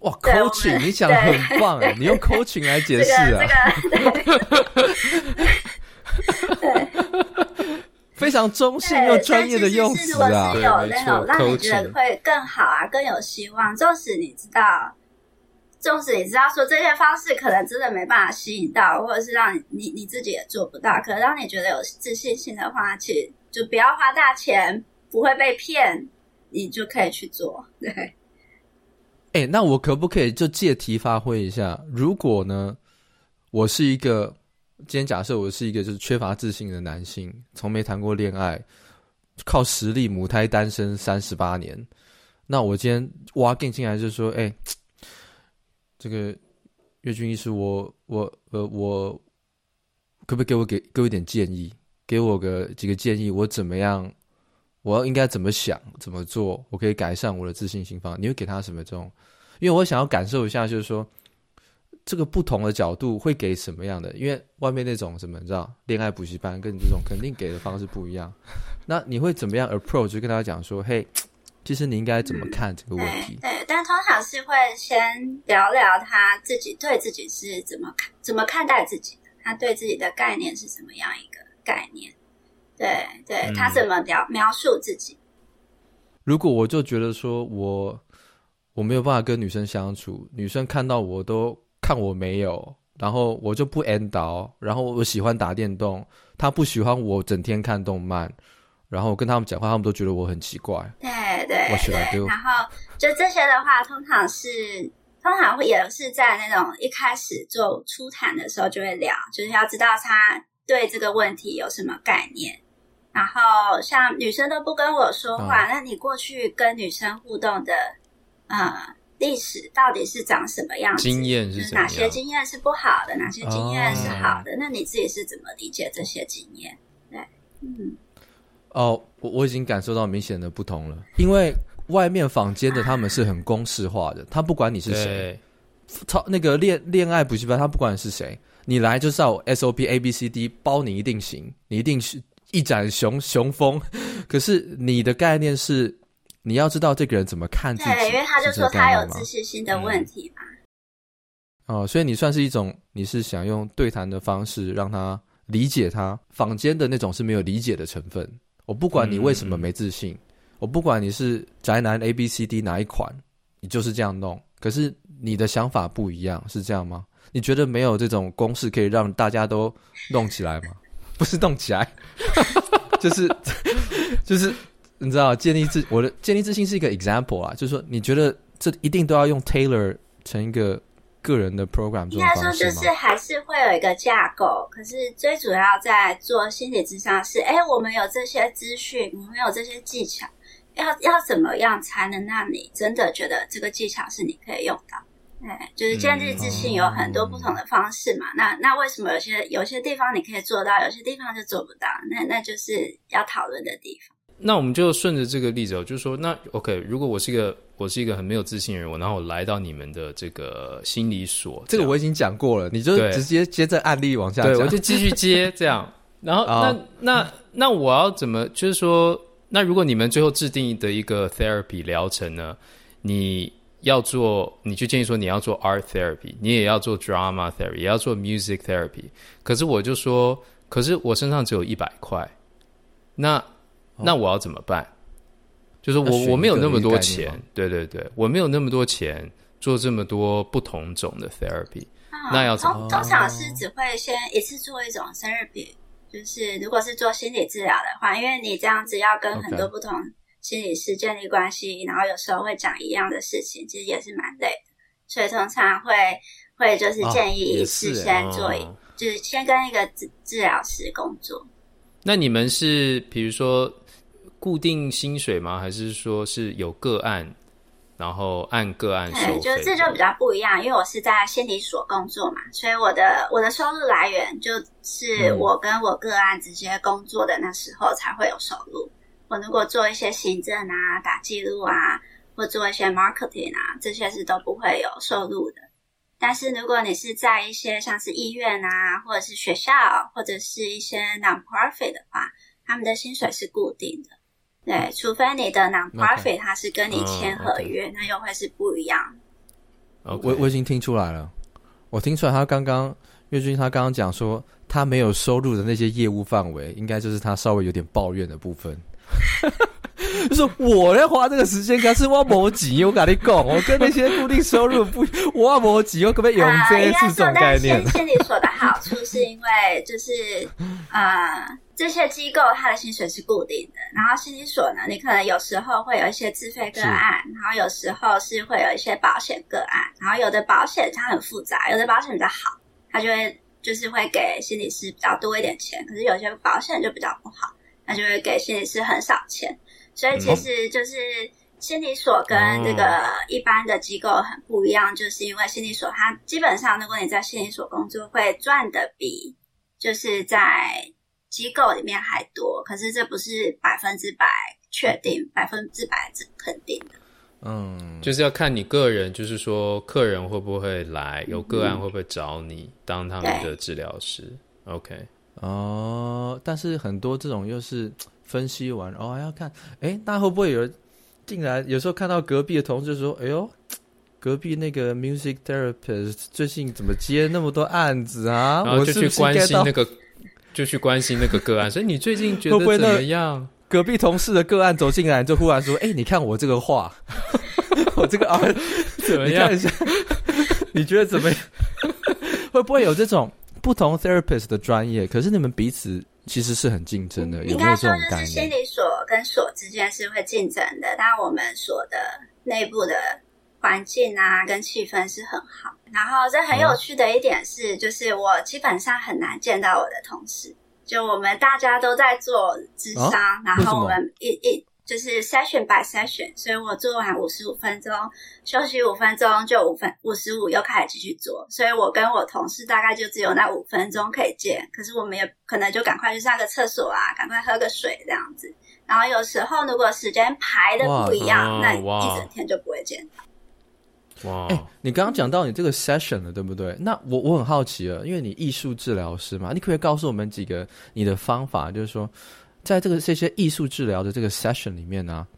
哇，coaching 你讲的很棒哎，你用 coaching 来解释啊，这个 对，非常中性又专业的用词啊。如果是有那种让你觉得会更好啊，更有希望，纵使你知道。纵使你知道说这些方式可能真的没办法吸引到，或者是让你你你自己也做不到，可是当你觉得有自信心的话，其实就不要花大钱，不会被骗，你就可以去做。对。哎、欸，那我可不可以就借题发挥一下？如果呢，我是一个今天假设我是一个就是缺乏自信的男性，从没谈过恋爱，靠实力母胎单身三十八年，那我今天挖更进来就是说，哎、这个月君医师，我我呃我可不可以给我给给我一点建议？给我个几个建议，我怎么样？我要应该怎么想？怎么做？我可以改善我的自信心方？你会给他什么这种？因为我想要感受一下，就是说这个不同的角度会给什么样的？因为外面那种什么你知道，恋爱补习班跟你这种肯定给的方式不一样。那你会怎么样 approach？就跟他讲说，嘿。其实你应该怎么看这个问题？嗯、对，对，但通常是会先聊聊他自己对自己是怎么看、怎么看待自己的，他对自己的概念是什么样一个概念？对，对、嗯、他怎么描描述自己？如果我就觉得说我我没有办法跟女生相处，女生看到我都看我没有，然后我就不 end 到，然后我喜欢打电动，他不喜欢我整天看动漫。然后跟他们讲话，他们都觉得我很奇怪。对对对，然后就这些的话，通常是通常会也是在那种一开始做初谈的时候就会聊，就是要知道他对这个问题有什么概念。然后像女生都不跟我说话，嗯、那你过去跟女生互动的呃历史到底是长什么样子？经验是哪些经验是不好的？哪些经验是好的？哦、那你自己是怎么理解这些经验？对，嗯。哦，我我已经感受到明显的不同了，因为外面坊间的他们是很公式化的，他不管你是谁，操那个恋恋爱补习班，他不管你是谁，你来就是要 SOP A B C D，包你一定行，你一定是一展雄雄风。可是你的概念是，你要知道这个人怎么看自己。对，因为他就说他有自信心的问题嘛。嗯、哦，所以你算是一种，你是想用对谈的方式让他理解他。坊间的那种是没有理解的成分。我不管你为什么没自信，嗯、我不管你是宅男 A B C D 哪一款，你就是这样弄。可是你的想法不一样，是这样吗？你觉得没有这种公式可以让大家都弄起来吗？不是弄起来，就是 就是你知道，建立自我的建立自信是一个 example 啊，就是说你觉得这一定都要用 tailor 成一个个人的 program 这种方式吗？应该说就是还是会有一个架构，可是最主要在做心理智商是，哎，我们有这些资讯，我们有这些技巧，要要怎么样才能让你真的觉得这个技巧是你可以用到？对，就是建立自信有很多不同的方式嘛。嗯、那那为什么有些有些地方你可以做到，有些地方就做不到？那那就是要讨论的地方。那我们就顺着这个例子哦，就是说，那 OK，如果我是一个我是一个很没有自信的人，我然后我来到你们的这个心理所，这个我已经讲过了，你就直接接着案例往下讲，对，我就继续接 这样。然后那那那我要怎么？就是说，那如果你们最后制定的一个 therapy 疗程呢？你要做，你就建议说你要做 art therapy，你也要做 drama therapy，也要做 music therapy。可是我就说，可是我身上只有一百块，那那我要怎么办？哦、就是我我没有那么多钱，对对对，我没有那么多钱做这么多不同种的 therapy，、哦、那要怎么？通通常是只会先一次做一种 therapy，就是如果是做心理治疗的话，因为你这样子要跟很多不同。心理师建立关系，然后有时候会讲一样的事情，其实也是蛮累的。所以通常会会就是建议一次先做，哦、就是先跟一个治治疗师工作。那你们是比如说固定薪水吗？还是说是有个案，然后按个案收费？对，就这就比较不一样，因为我是在心理所工作嘛，所以我的我的收入来源就是我跟我个案直接工作的那时候才会有收入。我如果做一些行政啊、打记录啊，或做一些 marketing 啊，这些是都不会有收入的。但是如果你是在一些像是医院啊，或者是学校，或者是一些 non-profit 的话，他们的薪水是固定的。对，除非你的 non-profit 它是跟你签合约，Okay. 那又会是不一样。Okay. 我我已经听出来了，我听出来他刚刚岳军他刚刚讲说他没有收入的那些业务范围，应该就是他稍微有点抱怨的部分。就是我要花这个时间，可是我没钱，我跟你讲，我跟那些固定收入不，我没钱，我可不可以用这些这种概念？心、呃、理所的好处是因为就是呃，这些机构它的薪水是固定的，然后心理所呢，你可能有时候会有一些自费个案，然后有时候是会有一些保险个案，然后有的保险它很复杂，有的保险比较好，它就会就是会给心理师比较多一点钱，可是有些保险就比较不好。那就会给心理师很少钱，所以其实就是心理所跟这个一般的机构很不一样，就是因为心理所它基本上，如果你在心理所工作，会赚的比就是在机构里面还多。可是这不是百分之百确定，百分之百肯定的。嗯，就是要看你个人，就是说客人会不会来，有个案会不会找你当他们的治疗师。OK。哦，但是很多这种又是分析完哦，还要看，哎，那会不会有人进来？有时候看到隔壁的同事说：“哎呦，隔壁那个 music therapist 最近怎么接那么多案子啊？”然后就去关心那个，就去关心那个个案。所以你最近觉得怎么样？隔壁同事的个案走进来，就忽然说：“哎，你看我这个画，我这个啊，怎么样？你看一下，你觉得怎么样？会不会有这种？”不同 therapist 的专业，可是你们彼此其实是很竞争的，有没有这种概念？应该说就是心理所跟所之间是会竞争的，但我们所的内部的环境啊跟气氛是很好。然后这很有趣的一点是，嗯、就是我基本上很难见到我的同事，就我们大家都在做智商，哦、然后我们一一。就是 session by session，所以我做完五十五分钟，休息五分钟，就五分五十五又开始继续做。所以我跟我同事大概就只有那五分钟可以见，可是我们也可能就赶快去上个厕所啊，赶快喝个水这样子。然后有时候如果时间排的不一样，那一整天就不会见到。哇！哎，你刚刚讲到你这个 session 了，对不对？那我我很好奇了，因为你艺术治疗师嘛，你可不可以告诉我们几个你的方法，就是说。在这个这些艺术治疗的这个 session 里面呢、啊，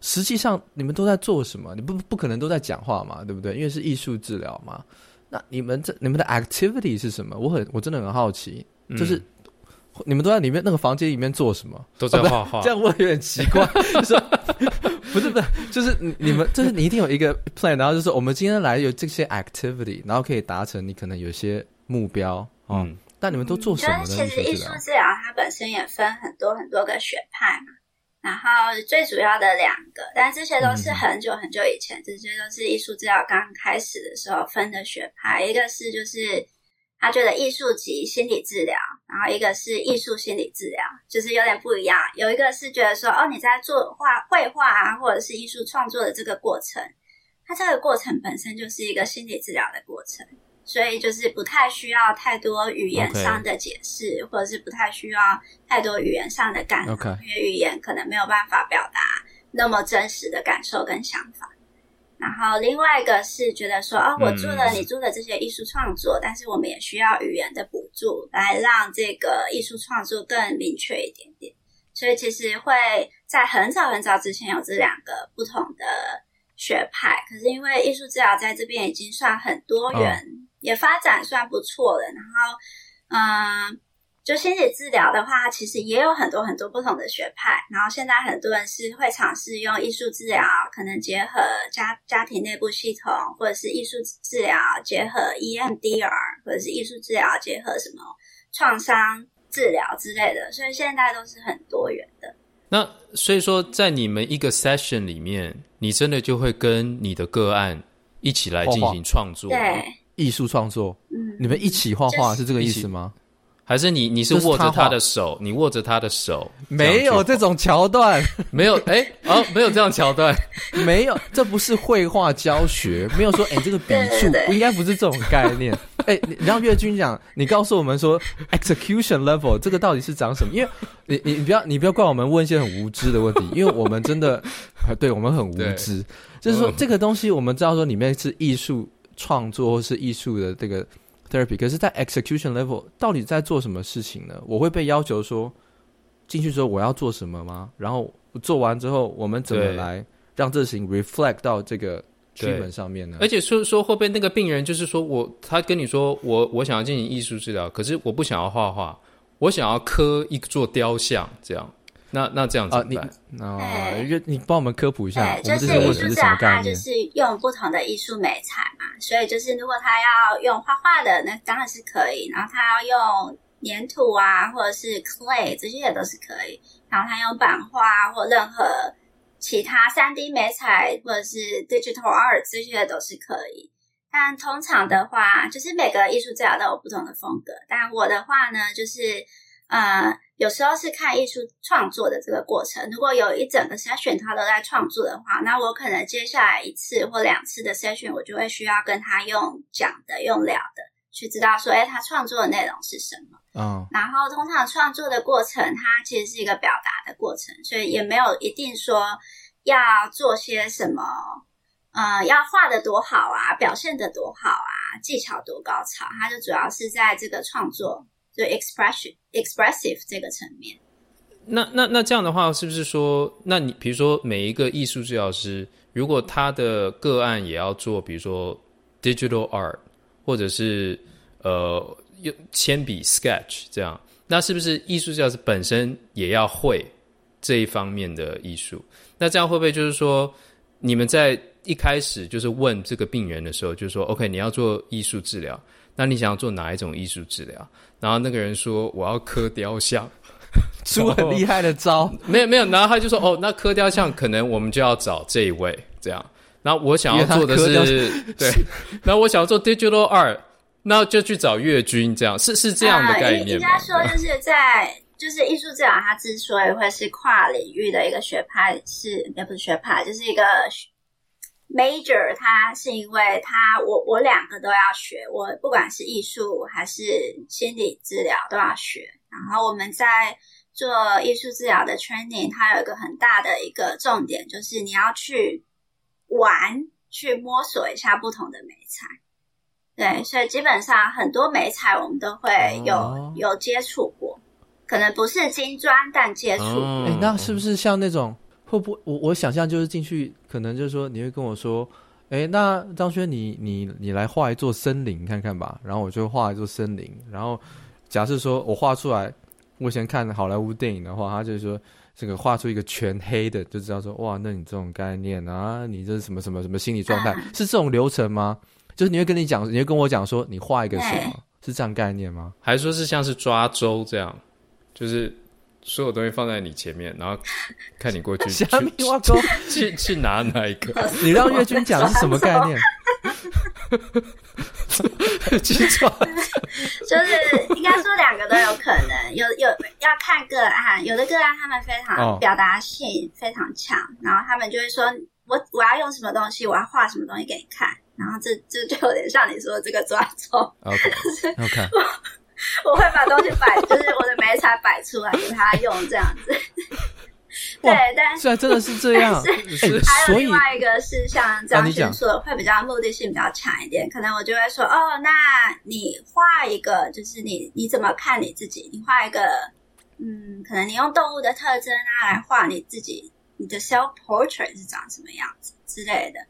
实际上你们都在做什么？你不不可能都在讲话嘛，对不对？因为是艺术治疗嘛。那你们这你们的 activity 是什么？我很我真的很好奇，就是、嗯、你们都在里面那个房间里面做什么？都在画画、哦。这样问有点奇怪，就是 不是不是，就是你们就是你一定有一个 plan，然后就是我们今天来有这些 activity，然后可以达成你可能有些目标。嗯。但你们都做什么呢？其实艺术治疗它本身也分很多很多个学派嘛，然后最主要的两个，但这些都是很久很久以前，这些都是艺术治疗刚开始的时候分的学派。一个是就是他觉得艺术及心理治疗，然后一个是艺术心理治疗，就是有点不一样。有一个是觉得说，哦，你在做画绘画啊，或者是艺术创作的这个过程，它这个过程本身就是一个心理治疗的过程。所以就是不太需要太多语言上的解释.或者是不太需要太多语言上的干扰，Okay. 因为语言可能没有办法表达那么真实的感受跟想法。然后另外一个是觉得说，哦，我做了你做的这些艺术创作，嗯，但是我们也需要语言的补助，来让这个艺术创作更明确一点点。所以其实会在很早很早之前有这两个不同的学派，可是因为艺术治疗在这边已经算很多元。Oh. 也发展算不错了，然后，嗯，就心理治疗的话，其实也有很多很多不同的学派。然后现在很多人是会尝试用艺术治疗，可能结合家家庭内部系统，或者是艺术治疗结合 EMDR，或者是艺术治疗结合什么创伤治疗之类的。所以现在都是很多元的。那所以说，在你们一个 session 里面，你真的就会跟你的个案一起来进行创作？对。艺术创作，嗯，你们一起画画是这个意思吗？还是你你是握着他的手，你握着他的手？没有这种桥段，没有哎哦，没有这样桥段，没有，这不是绘画教学，没有说哎、欸，这个笔触 应该不是这种概念。哎、欸，你让岳军讲，你告诉我们说 execution level 这个到底是长什么？因为你你你不要你不要怪我们问一些很无知的问题，因为我们真的对我们很无知，就是说这个东西我们知道说里面是艺术。创作或是艺术的这个 therapy，可是，在 execution level 到底在做什么事情呢？我会被要求说进去之后我要做什么吗？然后做完之后，我们怎么来让这事情 reflect 到这个剧本上面呢？而且说说会不会那个病人就是说我他跟你说我我想要进行艺术治疗，可是我不想要画画，我想要刻一座雕像这样。那那这样子啊，你啊，你帮我们科普一下，就是艺术治疗，它就是用不同的艺术美材嘛，所以就是如果他要用画画的，那当然是可以；然后他要用粘土啊，或者是 clay 这些也都是可以；然后他用版画或任何其他三 D 美材或者是 digital art 这些都是可以。但通常的话，就是每个艺术治疗都有不同的风格。但我的话呢，就是呃。有时候是看艺术创作的这个过程。如果有一整个 session 他都在创作的话，那我可能接下来一次或两次的 session，我就会需要跟他用讲的、用聊的，去知道说，哎，他创作的内容是什么。嗯。Oh. 然后通常创作的过程，它其实是一个表达的过程，所以也没有一定说要做些什么，呃，要画的多好啊，表现的多好啊，技巧多高超，它就主要是在这个创作。对 expression expressive 这个层面，那那那这样的话，是不是说，那你比如说每一个艺术治疗师，如果他的个案也要做，比如说 digital art，或者是呃用铅笔 sketch 这样，那是不是艺术治疗师本身也要会这一方面的艺术？那这样会不会就是说，你们在一开始就是问这个病人的时候，就是说，OK，你要做艺术治疗。那你想要做哪一种艺术治疗？然后那个人说，我要刻雕像，出很厉害的招。没有没有，然后他就说哦，那刻雕像可能我们就要找这一位这样。然后我想要做的是对，然后我想要做 digital art，那就去找月君这样，是是这样的概念吗？应该说就是在就是艺术治疗，它之所以会是跨领域的一个学派，是也不是学派，就是一个。Major，它是因为它我我两个都要学，我不管是艺术还是心理治疗都要学。然后我们在做艺术治疗的 training，它有一个很大的一个重点，就是你要去玩，去摸索一下不同的美材。对，所以基本上很多美材我们都会有、哦、有接触过，可能不是金砖，但接触。哎、那是不是像那种？会不会我我想象就是进去，可能就是说你会跟我说，哎，那张轩你你你来画一座森林看看吧，然后我就画一座森林，然后假设说我画出来，我以前看好莱坞电影的话，他就是说这个画出一个全黑的，就知道说哇，那你这种概念啊，你这是什么什么什么心理状态，是这种流程吗？就是你会跟你讲，你会跟我讲说你画一个什么，是这样概念吗？还是说是像是抓周这样，就是？所有东西放在你前面，然后 看你过去去去 去拿哪一个？你让月君讲是什么概念？记错，就是应该说两个都有可能，有有要看个案，有的个案他们非常表达性非常强，然后他们就会说我我要用什么东西，我要画什么东西给你看，然后这这就有点像你说的这个抓错。OK OK。我会把东西摆，就是我的媒材摆出来给他用，这样子。对，但是虽然真的是这样，是还有另外一个是像张轩说的，会比较目的性比较强一点。可能我就会说，哦，那你画一个，就是你你怎么看你自己？你画一个，嗯，可能你用动物的特征啊来画你自己，你的 self portrait 是长什么样子之类的。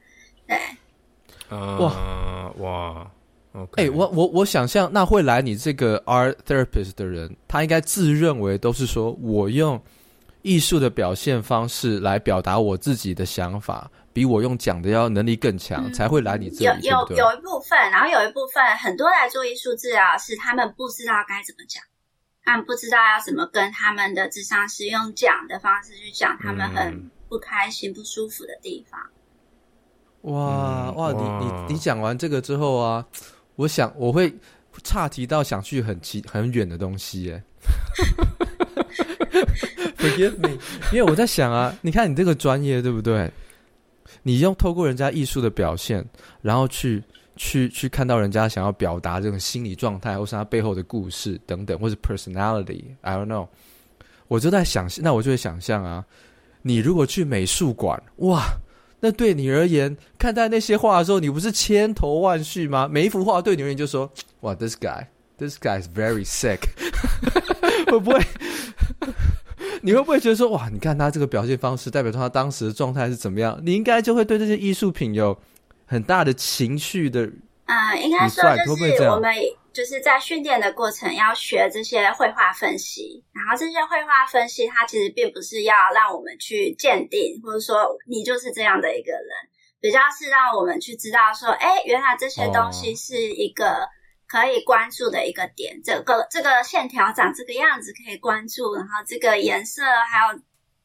对，哇哇。哎我我我想象那会来你这个 art therapist 的人，他应该自认为都是说我用艺术的表现方式来表达我自己的想法，比我用讲的要能力更强，嗯、才会来你这里。有有有一部分，然后有一部分很多来做艺术治疗是他们不知道该怎么讲，他们不知道要怎么跟他们的智商师用讲的方式去讲他们很不开心、嗯、不舒服的地方。哇哇，你你你讲完这个之后啊。我想我会岔题到想去很奇很远的东西耶，Forgive me，因为我在想啊，你看你这个专业对不对？你用透过人家艺术的表现，然后去去去看到人家想要表达这种心理状态，或是他背后的故事等等，或是 personality，I don't know。我就在想，那我就会想象啊，你如果去美术馆，哇！那对你而言，看待那些画的时候，你不是千头万绪吗？每一幅画对你而言，就说：“哇，this guy，this guy is very sick。”会不会？你会不会觉得说：“哇，你看他这个表现方式，代表说他当时的状态是怎么样？”你应该就会对这些艺术品有很大的情绪的。啊、呃，应该说就是我们。就是在训练的过程要学这些绘画分析，然后这些绘画分析，它其实并不是要让我们去鉴定，或者说你就是这样的一个人，比较是让我们去知道说，哎，原来这些东西是一个可以关注的一个点，这个这个线条长这个样子可以关注，然后这个颜色还有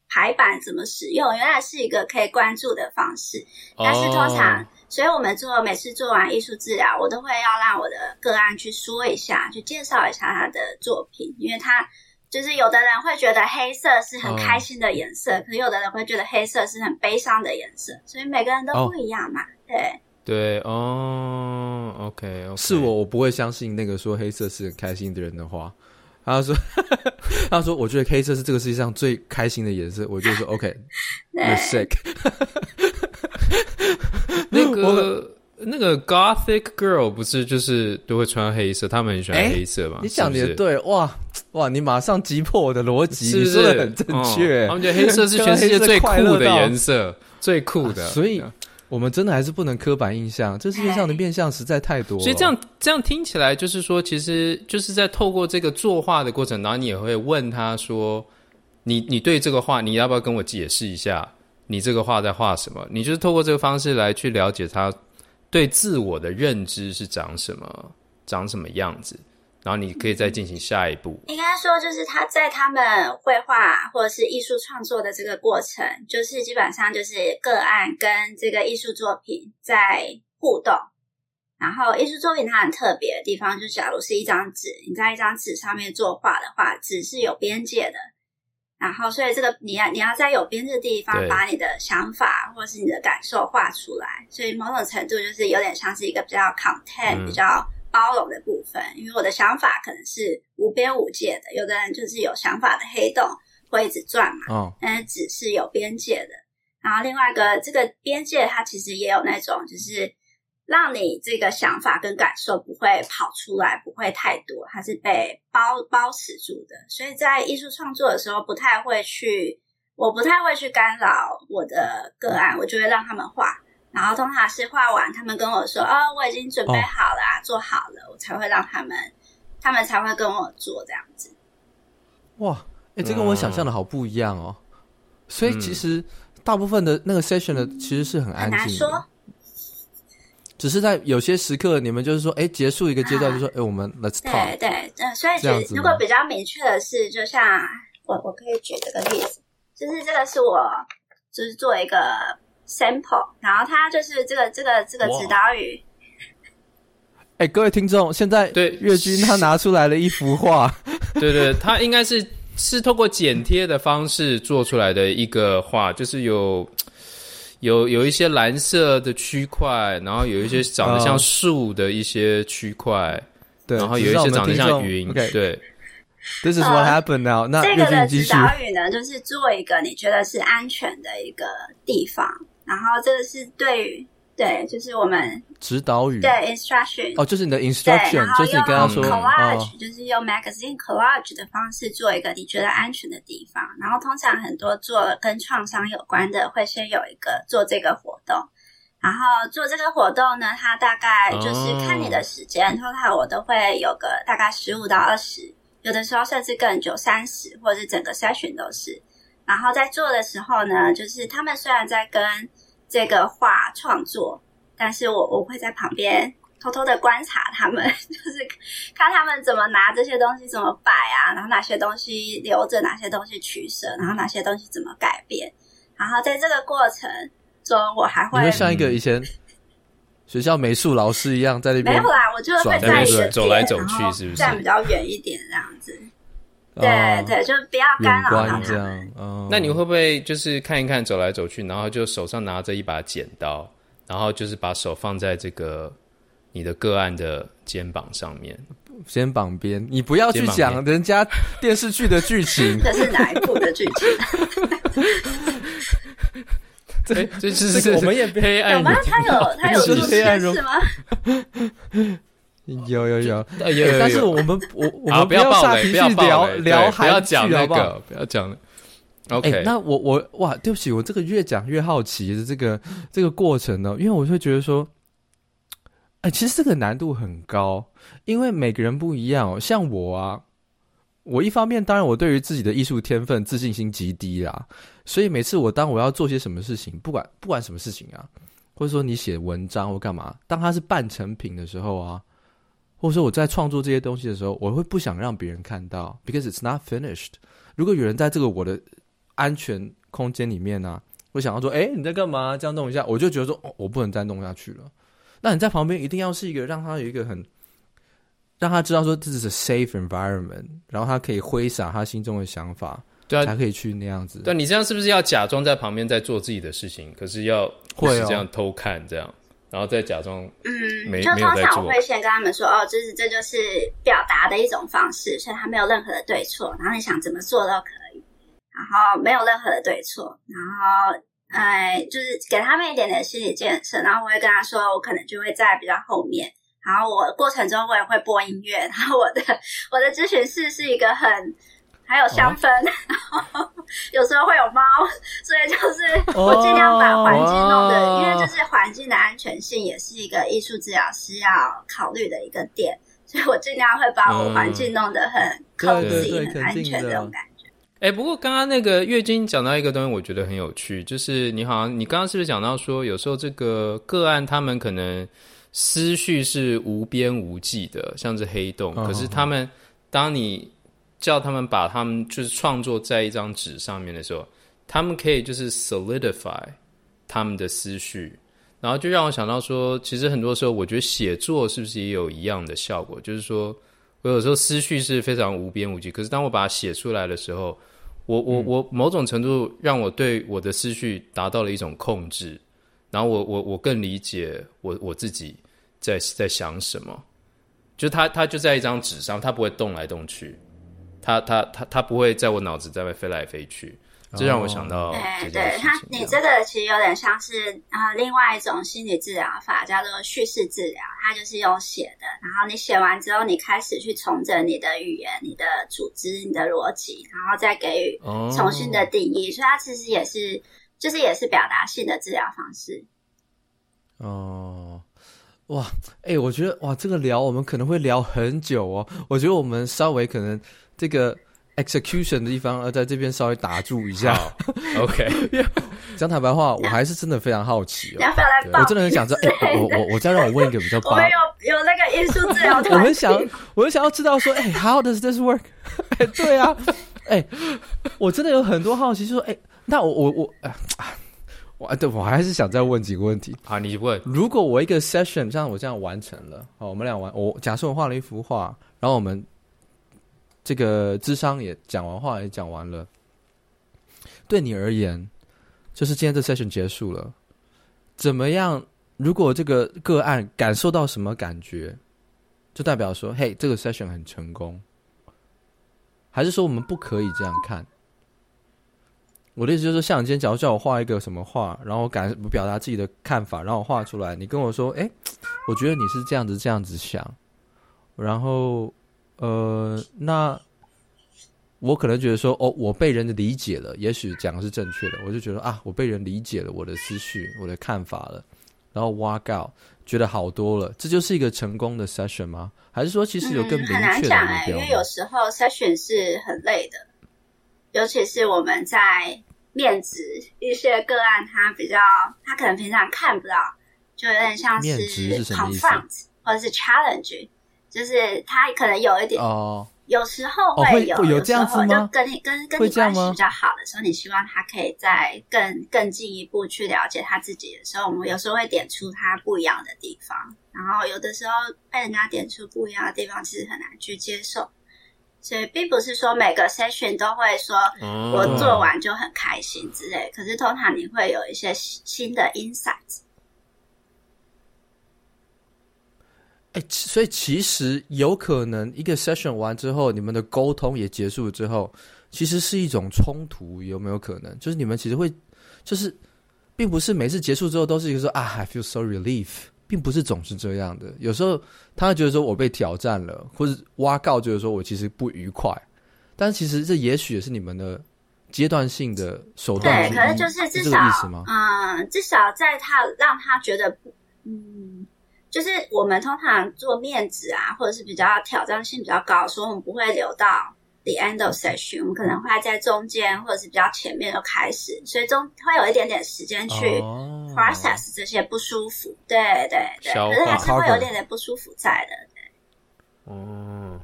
排版怎么使用，原来是一个可以关注的方式，但是通常。所以，我们做每次做完艺术治疗，我都会要让我的个案去说一下，去介绍一下他的作品，因为他就是有的人会觉得黑色是很开心的颜色，哦、可有的人会觉得黑色是很悲伤的颜色，所以每个人都不一样嘛。哦、对对哦，OK，, okay. 是我我不会相信那个说黑色是很开心的人的话。他说，他说，我觉得黑色是这个世界上最开心的颜色，我就说 OK，you're sick。那个那个 Gothic girl 不是就是都会穿黑色，他们很喜欢黑色嘛？你讲的也对，哇哇，你马上击破我的逻辑，是不是很正确。他们觉得黑色是全世界最酷的颜色，最酷的，所以。我们真的还是不能刻板印象，这世界上的面相实在太多了。所以这样这样听起来，就是说，其实就是在透过这个作画的过程，然后你也会问他说：“你你对这个画，你要不要跟我解释一下？你这个画在画什么？”你就是透过这个方式来去了解他对自我的认知是长什么，长什么样子。然后你可以再进行下一步。应该说，就是他在他们绘画或者是艺术创作的这个过程，就是基本上就是个案跟这个艺术作品在互动。然后艺术作品它很特别的地方，就假如是一张纸，你在一张纸上面作画的话，纸是有边界的。然后，所以这个你要你要在有边界的地方把你的想法或者是你的感受画出来。所以某种程度就是有点像是一个比较 content、嗯、比较。包容的部分，因为我的想法可能是无边无界的，有的人就是有想法的黑洞会一直转嘛，哦，但是只是有边界的。然后另外一个这个边界，它其实也有那种，就是让你这个想法跟感受不会跑出来，不会太多，它是被包包持住的。所以在艺术创作的时候，不太会去我不太会去干扰我的个案，我就会让他们画。然后通常是画完，他们跟我说：“哦，我已经准备好了，啊，做好了。”我才会让他们，他们才会跟我做这样子。哇，哎，这跟我想象的好不一样哦。所以其实大部分的那个 session 的其实是很安静的。很难说。只是在有些时刻，你们就是说，哎，结束一个阶段，就说，哎，我们 let's talk。对对，嗯，所以其实如果比较明确的是，就像我我可以举这个例子，就是这个是我就是做一个。sample，然后它就是这个这个这个指导语。哎，各位听众，现在对月军他拿出来了一幅画，对 对，他应该是是透过剪贴的方式做出来的一个画，就是有有有一些蓝色的区块，然后有一些长得像树的一些区块，对，然后有一些长得像云，对。This is what happened now、uh,。那这个的指导语呢，就是做一个你觉得是安全的一个地方。然后这个是对于对，就是我们指导语，对 instruction 哦，就是你的 instruction，就是你跟他说 collage，、嗯、就是用 magazine collage 的方式做一个你觉得安全的地方。然后通常很多做跟创伤有关的，会先有一个做这个活动，然后做这个活动呢，它大概就是看你的时间，通常我都会有个大概十五到二十，有的时候甚至更久，三十或者是整个 session 都是。然后在做的时候呢，就是他们虽然在跟这个画创作，但是我我会在旁边偷偷的观察他们，就是看他们怎么拿这些东西怎么摆啊，然后哪些东西留着，哪些东西取舍，然后哪些东西怎么改变。然后在这个过程中，我还会，你会像一个以前 学校美术老师一样在那边，没有啦，我就会在一个走来走去，是不是站比较远一点这样子？对、哦、对，就不要干扰他们这样。哦，那你会不会就是看一看，走来走去，然后就手上拿着一把剪刀，然后就是把手放在这个你的个案的肩膀上面，肩膀边。你不要去讲人家电视剧的剧情，这是哪一部的剧情？这这是我们也黑暗有吗？他有他有 出现是吗？有有有，但是我们我 我们不要下去聊聊韩剧好不好？不要讲了。OK，那我我哇，对不起，我这个越讲越好奇的这个这个过程呢，因为我会觉得说，哎，其实这个难度很高，因为每个人不一样哦。像我啊，我一方面当然我对于自己的艺术天分自信心极低啦，所以每次我当我要做些什么事情，不管不管什么事情啊，或者说你写文章或干嘛，当它是半成品的时候啊。或者说我在创作这些东西的时候，我会不想让别人看到，because it's not finished。如果有人在这个我的安全空间里面呢、啊，我想要说，哎，你在干嘛？这样弄一下，我就觉得说，哦，我不能再弄下去了。那你在旁边一定要是一个让他有一个很，让他知道说这是 safe environment，然后他可以挥洒他心中的想法，对啊，才可以去那样子。对，你这样是不是要假装在旁边在做自己的事情？可是要会这样偷看这样。然后再假装，嗯，就通常我会先跟他们说，哦，就是这就是表达的一种方式，所以他没有任何的对错，然后你想怎么做都可以，然后没有任何的对错，然后，哎，就是给他们一点点心理建设，然后我会跟他说，我可能就会在比较后面，然后我过程中我也会播音乐，然后我的我的咨询室是一个很。还有香氛，哦、然后有时候会有猫，所以就是我尽量把环境弄得，哦、因为就是环境的安全性也是一个艺术治疗师要考虑的一个点，所以我尽量会把我环境弄得很 cozy、很安全的这种感觉。哎、欸，不过刚刚那个月经讲到一个东西，我觉得很有趣，就是你好像你刚刚是不是讲到说，有时候这个个案他们可能思绪是无边无际的，像是黑洞，哦、可是他们当你。叫他们把他们就是创作在一张纸上面的时候，他们可以就是 solidify 他们的思绪，然后就让我想到说，其实很多时候我觉得写作是不是也有一样的效果？就是说我有时候思绪是非常无边无际，可是当我把它写出来的时候，我我我某种程度让我对我的思绪达到了一种控制，然后我我我更理解我我自己在在想什么，就他他就在一张纸上，他不会动来动去。他他他他不会在我脑子在外飞来飞去，这让我想到对，对对，他你这个其实有点像是啊、呃，另外一种心理治疗法叫做叙事治疗，它就是用写的，然后你写完之后，你开始去重整你的语言、你的组织、你的逻辑，然后再给予重新的定义，哦、所以它其实也是就是也是表达性的治疗方式。哦，哇，哎、欸，我觉得哇，这个聊我们可能会聊很久哦，我觉得我们稍微可能这个。execution 的地方，呃，在这边稍微打住一下。OK，讲坦白话，我还是真的非常好奇哦。要不要来？我真的很想知道。哎、欸，我我我再让我问一个比较。我们有有那个艺术治疗。我很想，我很想要知道说，哎、欸、，How does this work？哎，对啊，哎、欸，我真的有很多好奇，就说，哎、欸，那我我我，哎，我对我还是想再问几个问题。啊，你问。如果我一个 session 像我这样完成了，好，我们俩完，我假设我画了一幅画，然后我们。这个智商也讲完话也讲完了，对你而言，就是今天这 session 结束了，怎么样？如果这个个案感受到什么感觉，就代表说，嘿，这个 session 很成功，还是说我们不可以这样看？我的意思就是，像今天假如叫我画一个什么画，然后我感我表达自己的看法，然后我画出来，你跟我说，哎，我觉得你是这样子这样子想，然后。呃，那我可能觉得说，哦，我被人理解了，也许讲的是正确的，我就觉得啊，我被人理解了我的思绪、我的看法了，然后 walk out，觉得好多了，这就是一个成功的 session 吗？还是说其实有更明确的目标？嗯，很难讲欸，因为有时候 session 是很累的，尤其是我们在面子一些个案，他比较，他可能平常看不到，就有点像是 confront 或者是 challenge。就是他可能有一点，哦、有时候会有，有这样子吗？有时候就跟你跟跟你关系比较好的时候，你希望他可以再更更进一步去了解他自己的时候，我们有时候会点出他不一样的地方。然后有的时候被人家点出不一样的地方，其实很难去接受。所以并不是说每个 session 都会说我做完就很开心之类，哦、可是通常你会有一些新的 insights。哎，所以其实有可能一个 session 完之后，你们的沟通也结束了之后，其实是一种冲突，有没有可能？就是你们其实会，就是并不是每次结束之后都是一个说啊，I feel so relief，并不是总是这样的。有时候他会觉得说我被挑战了，或者挖告觉得说我其实不愉快，但是其实这也许也是你们的阶段性的手段。对，可是就是至少？嗯，至少在他让他觉得不，嗯。就是我们通常做面子啊，或者是比较挑战性比较高，所以我们不会留到 the end of session，我们可能会在中间或者是比较前面就开始，所以中会有一点点时间去 process 这些不舒服。Oh. 对对对，可是还是会有一点点不舒服在的。对。哦，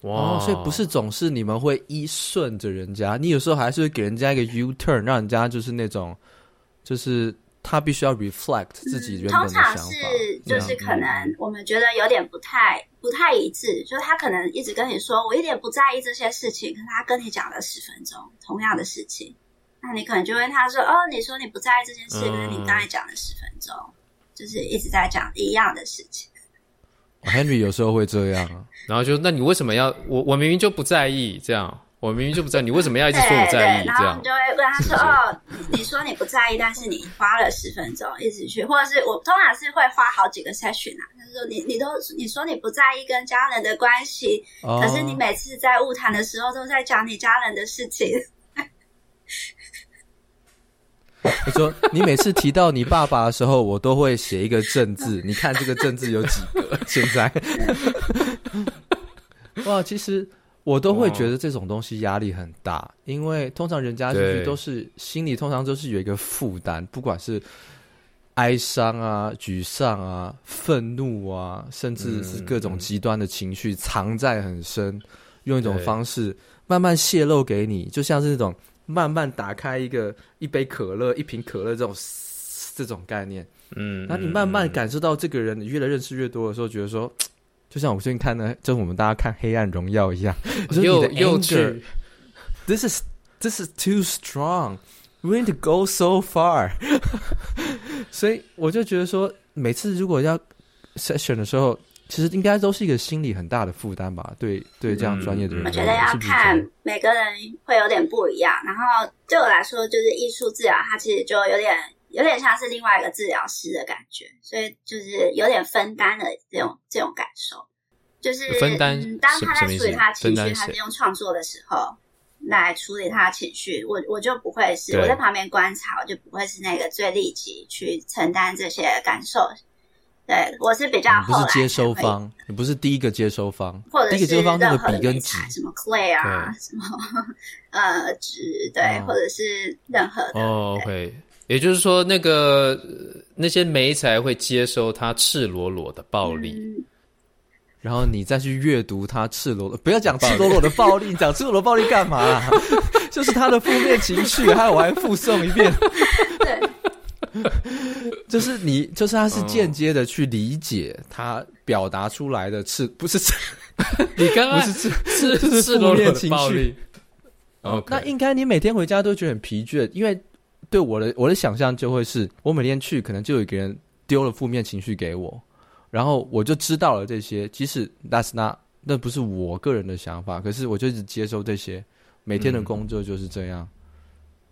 哇，所以不是总是你们会依顺着人家，你有时候还是会给人家一个 U turn，让人家就是那种就是。他必须要 reflect 自己原本的想法。嗯，通常是就是可能我们觉得有点不太不太一致，就是他可能一直跟你说我一点不在意这些事情，可是他跟你讲了十分钟同样的事情，那你可能就问他说：“哦，你说你不在意这件事，可是你刚才讲了十分钟，就是一直在讲一样的事情。” Henry 有时候会这样，然后就那你为什么要我？我明明就不在意这样。我明明就不在意，你为什么要一直说我在意？对对，然后你就会问他说：“哦，你说你不在意，但是你花了十分钟一直去，或者是我通常是会花好几个 session 啊。他说你你都你说你不在意跟家人的关系，哦、可是你每次在物谈的时候都在讲你家人的事情。”他说：“你每次提到你爸爸的时候，我都会写一个正字。你看这个正字有几个？现在 哇，其实。”我都会觉得这种东西压力很大，哦、因为通常人家就是都是心里通常都是有一个负担，不管是哀伤啊、沮丧啊、愤怒啊，甚至是各种极端的情绪藏在很深，嗯、用一种方式慢慢泄露给你，就像是那种慢慢打开一个一杯可乐、一瓶可乐这种这种概念。嗯，那你慢慢感受到这个人，你越来认识越多的时候，觉得说。就像我最近看的，就是我们大家看《黑暗荣耀》一样，又又去，This is this is too strong. We need to go so far. 所以我就觉得说，每次如果要 session 的时候，其实应该都是一个心理很大的负担吧？对对，这样专业的人，我觉得要看每个人会有点不一样。然后对我来说，就是艺术治疗，它其实就有点有点像是另外一个治疗师的感觉，所以就是有点分担的这种这种感受。就是分担、嗯，当他在处理他情绪，他是用创作的时候来处理他的情绪，我我就不会是我在旁边观察，我就不会是那个最立即去承担这些感受。对，我是比较后来，不是接收方，你不是第一个接收方，或者是第一个接收方那个笔跟纸，什么 clay 啊，什么 呃纸，对，或者是任何的。哦，OK，也就是说，那个那些媒才会接收他赤裸裸的暴力，嗯、然后你再去阅读他赤裸裸，不要讲赤裸裸的暴力，讲赤裸裸暴力干嘛、啊？就是他的负面情绪，还有我还附送一遍。对。就是你，就是他是间接的去理解他表达出来的赤，不是赤，你刚刚不是赤，是是负面情绪。哦，那应该你每天回家都觉得很疲倦，因为对我的我的想象就会是，我每天去可能就有一个人丢了负面情绪给我，然后我就知道了这些。即使 that's not，那不是我个人的想法，可是我就一直接受这些，每天的工作就是这样，嗯、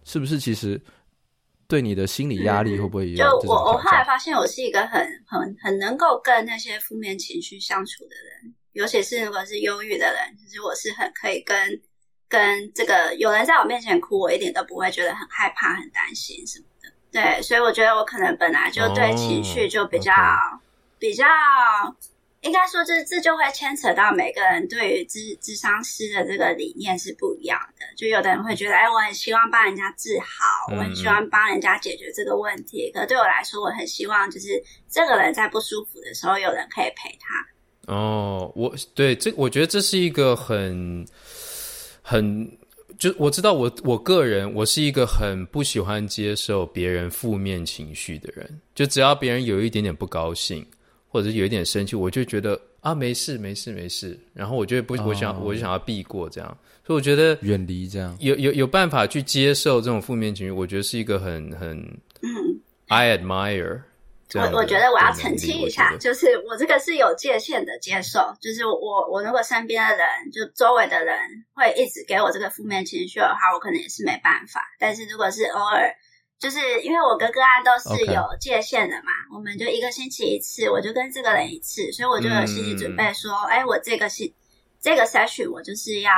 是不是？其实。对你的心理压力会不会有？就我我后来发现，我是一个很很很能够跟那些负面情绪相处的人，尤其是如果是忧郁的人，其实我是很可以跟跟这个有人在我面前哭，我一点都不会觉得很害怕、很担心什么的。对，所以我觉得我可能本来就对情绪就比较、oh. 比较。应该说，这这就会牵扯到每个人对于智智商师的这个理念是不一样的。就有的人会觉得，哎，我很希望帮人家治好，我很希望帮人家解决这个问题。可对我来说，我很希望就是这个人在不舒服的时候，有人可以陪他。哦，我对这，我觉得这是一个很很，就我知道我我个人，我是一个很不喜欢接受别人负面情绪的人。就只要别人有一点点不高兴。或者是有一点生气，我就觉得啊，没事没事没事，然后我就不，我想、oh. 我就想要避过这样，所以我觉得远离这样，有有有办法去接受这种负面情绪，我觉得是一个很很嗯，I admire。我我觉得我要澄清一下，就是我这个是有界限的接受，就是我我如果身边的人就周围的人会一直给我这个负面情绪的话，我可能也是没办法，但是如果是偶尔。就是因为我跟个案都是有界限的嘛.我们就一个星期一次，我就跟这个人一次，所以我就有心理准备说，哎、嗯欸，我这个是这个 session，我就是要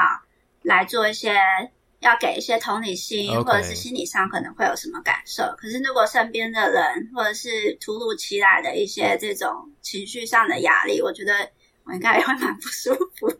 来做一些，要给一些同理心，Okay. 或者是心理上可能会有什么感受。可是如果身边的人或者是突如其来的一些这种情绪上的压力，我觉得我应该也会蛮不舒服的。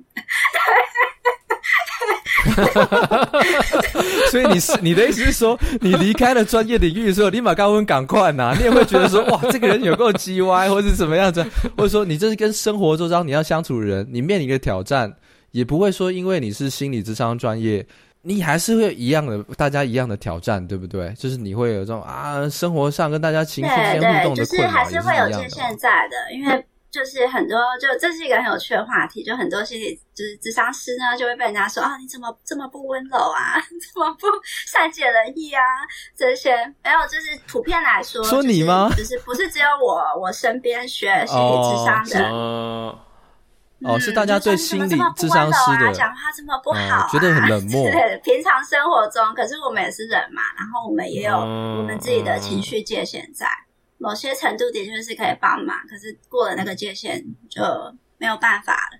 所以你是你的意思是说，你离开了专业领域的时候，立马高温赶快呐，你也会觉得说，哇，这个人有够叽歪，或者是怎么样子，或者说你这是跟生活周遭你要相处的人，你面临一个挑战，也不会说因为你是心理智商专业，你还是会一样的大家一样的挑战，对不对？就是你会有这种啊，生活上跟大家情绪之间互动的困扰，就是还是会有界限在的，因为。就是很多，就这是一个很有趣的话题。就很多心理就是智商师呢，就会被人家说啊，你怎么这么不温柔啊？怎么不善解人意啊？这些没有，就是普遍来说，说你吗？就是、就是不是只有我，我身边学心理智商的哦，哦，是大家对心理智商师的讲话这么不好、觉得很冷 漠。对，平常生活中，可是我们也是人嘛，然后我们也有我们自己的情绪界限在。某些程度的确是可以帮忙，可是过了那个界限就没有办法了。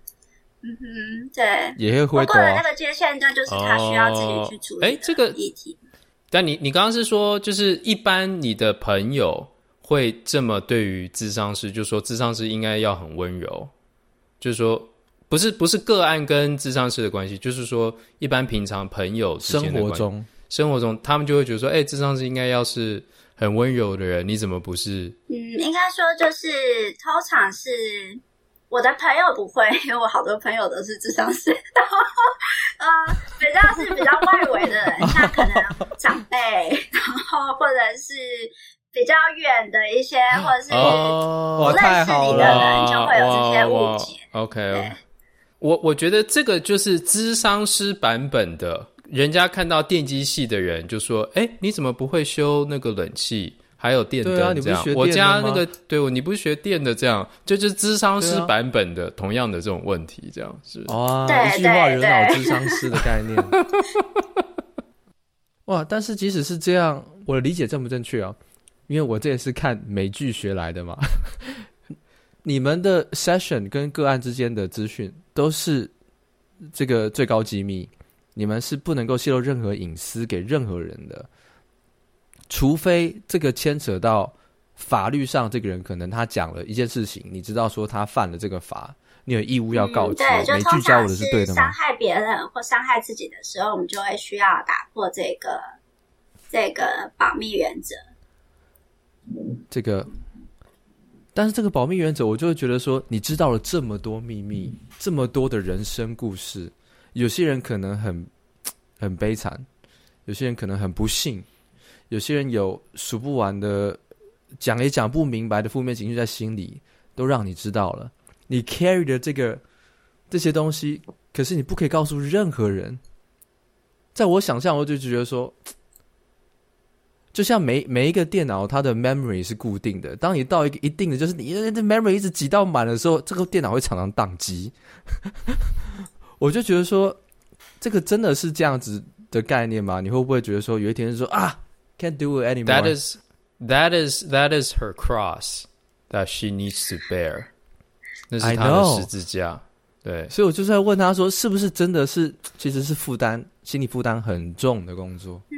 嗯哼，对，也会过了那个界限，那就是他需要自己去处理。哎，这个议题。但你你刚刚是说，就是一般你的朋友会这么对于智商师，就说智商师应该要很温柔，就是说不是不是个案跟智商师的关系，就是说一般平常朋友生活中生活中，他们就会觉得说，哎，智商师应该要是。很温柔的人，你怎么不是？嗯，应该说就是通常是我的朋友不会，因为我好多朋友都是智商师，然后呃，比较是比较外围的人，像可能长辈，然后或者是比较远的一些，或者是不认识你的人，就会有这些误解。OK，我我觉得这个就是智商师版本的。人家看到电机系的人就说：“哎，你怎么不会修那个冷气？还有电灯对啊，你不这样。是学我家那个吗对我，你不是学电的这样，就就是智商师版本的、同样的这种问题，这样是。哇，对一句话对惹恼智商师的概念。哇，但是即使是这样，我的理解正不正确啊？因为我这也是看美剧学来的嘛。你们的 session 跟个案之间的资讯都是这个最高机密，你们是不能够泄露任何隐私给任何人的，除非这个牵扯到法律上，这个人可能他讲了一件事情，你知道说他犯了这个法，你有义务要告知。嗯、对，美就通剧教我的常是对的吗？伤害别人或伤害自己的时候，我们就会需要打破这个这个保密原则。这个，但是这个保密原则，我就会觉得说，你知道了这么多秘密，这么多的人生故事，有些人可能很很悲惨，有些人可能很不幸，有些人有数不完的讲也讲不明白的负面情绪在心里，都让你知道了。你 carry 的这个这些东西，可是你不可以告诉任何人。在我想象，我就觉得说。就像每每一个电脑，它的 memory 是固定的。当你到一个一定的，就是你这 memory 一直挤到满的时候，这个电脑会常常宕机。我就觉得说，这个真的是这样子的概念吗？你会不会觉得说，有一天说啊，can't do it anymore。That is that is that is her cross that she needs to bear。那是她的十字架。对，所以我就是在问他说，是不是真的是其实是负担，心理负担很重的工作？嗯。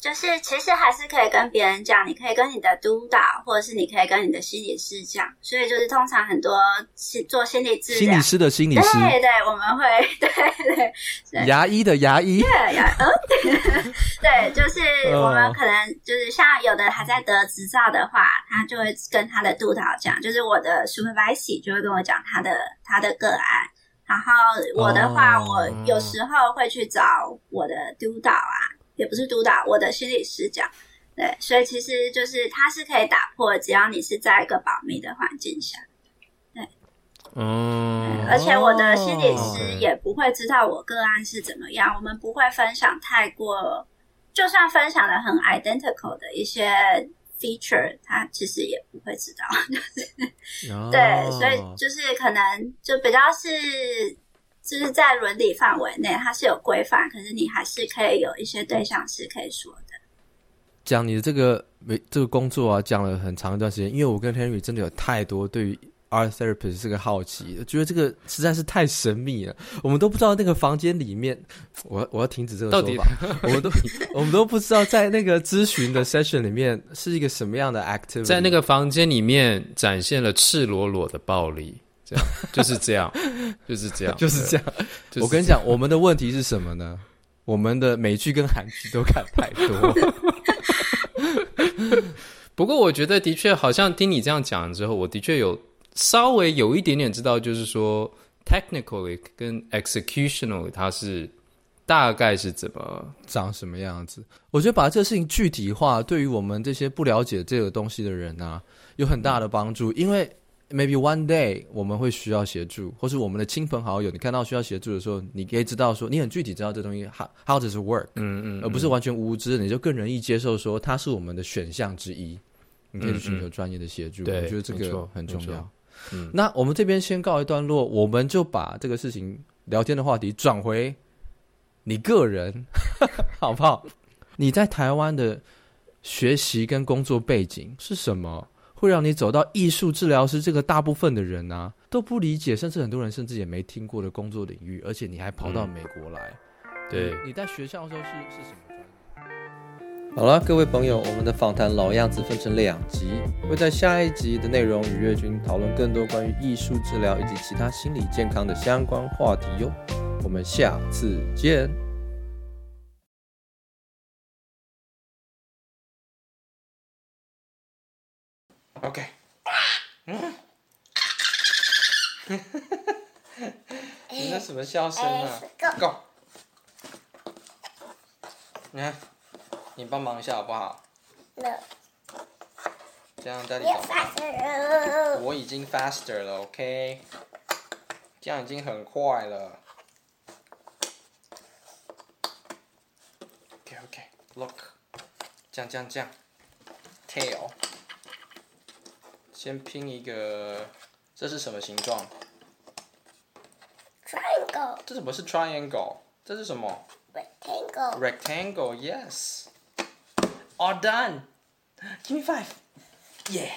就是其实还是可以跟别人讲，你可以跟你的督导，或者是你可以跟你的心理师讲。所以就是通常很多心做心理治疗，心理师的心理师，对对，我们会 对对，对牙医的牙医，对牙嗯，对，就是我们可能就是像有的还在得执照的话，他就会跟他的督导讲，就是我的 supervisor 就会跟我讲他的他的个案，然后我的话，我有时候会去找我的督导啊。也不是督导，我的心理师讲，对，所以其实就是它是可以打破，只要你是在一个保密的环境下，对，嗯，而且我的心理师也不会知道我个案是怎么样，我们不会分享太过，就算分享的很 identical 的一些 feature，他其实也不会知道，对，所以就是可能就比较是。就是在伦理范围内，它是有规范，可是你还是可以有一些对象是可以说的。讲你的这个没这个工作啊，讲了很长一段时间，因为我跟 Henry 真的有太多对于 art therapist 这个好奇，我觉得这个实在是太神秘了，我们都不知道那个房间里面，我我要停止这个说法，我们都 我们都不知道在那个咨询的 session 里面是一个什么样的 activity，在那个房间里面展现了赤裸裸的暴力。这样就是这样，就是这样，就是这样。我跟你讲，我们的问题是什么呢？我们的美剧跟韩剧都看太多。不过，我觉得的确，好像听你这样讲之后，我的确有稍微有一点点知道，就是说，technically 跟 executionally 它是大概是怎么长什么样子。我觉得把这个事情具体化，对于我们这些不了解这个东西的人啊，有很大的帮助，因为。Maybe one day 我们会需要协助，或是我们的亲朋好友，你看到需要协助的时候，你可以知道说，你很具体知道这东西 how how does it work，嗯嗯，嗯，而不是完全无知，你就更容易接受说它是我们的选项之一，你可以去寻求专业的协助。我觉得这个很重要。嗯，那我们这边先告一段落，我们就把这个事情聊天的话题转回你个人，好不好？你在台湾的学习跟工作背景是什么？会让你走到艺术治疗师这个大部分的人啊都不理解，甚至很多人甚至也没听过的工作领域，而且你还跑到美国来。嗯、对，你在学校的时候是是什么专业？好了，各位朋友，我们的访谈老样子分成两集，会在下一集的内容与月君讨论更多关于艺术治疗以及其他心理健康的相关话题哟。我们下次见。OK，嗯，你那什么笑声啊？Go，你看，你帮忙一下好不好？这样带你走。我已经 faster 了，OK，这样已经很快了。OK，Look，这样这样这样。tail。先拼一个，这是什么形状？Triangle。这怎么是 triangle？这是什么？Rectangle。Rectangle，yes。All done. Give me five. Yeah.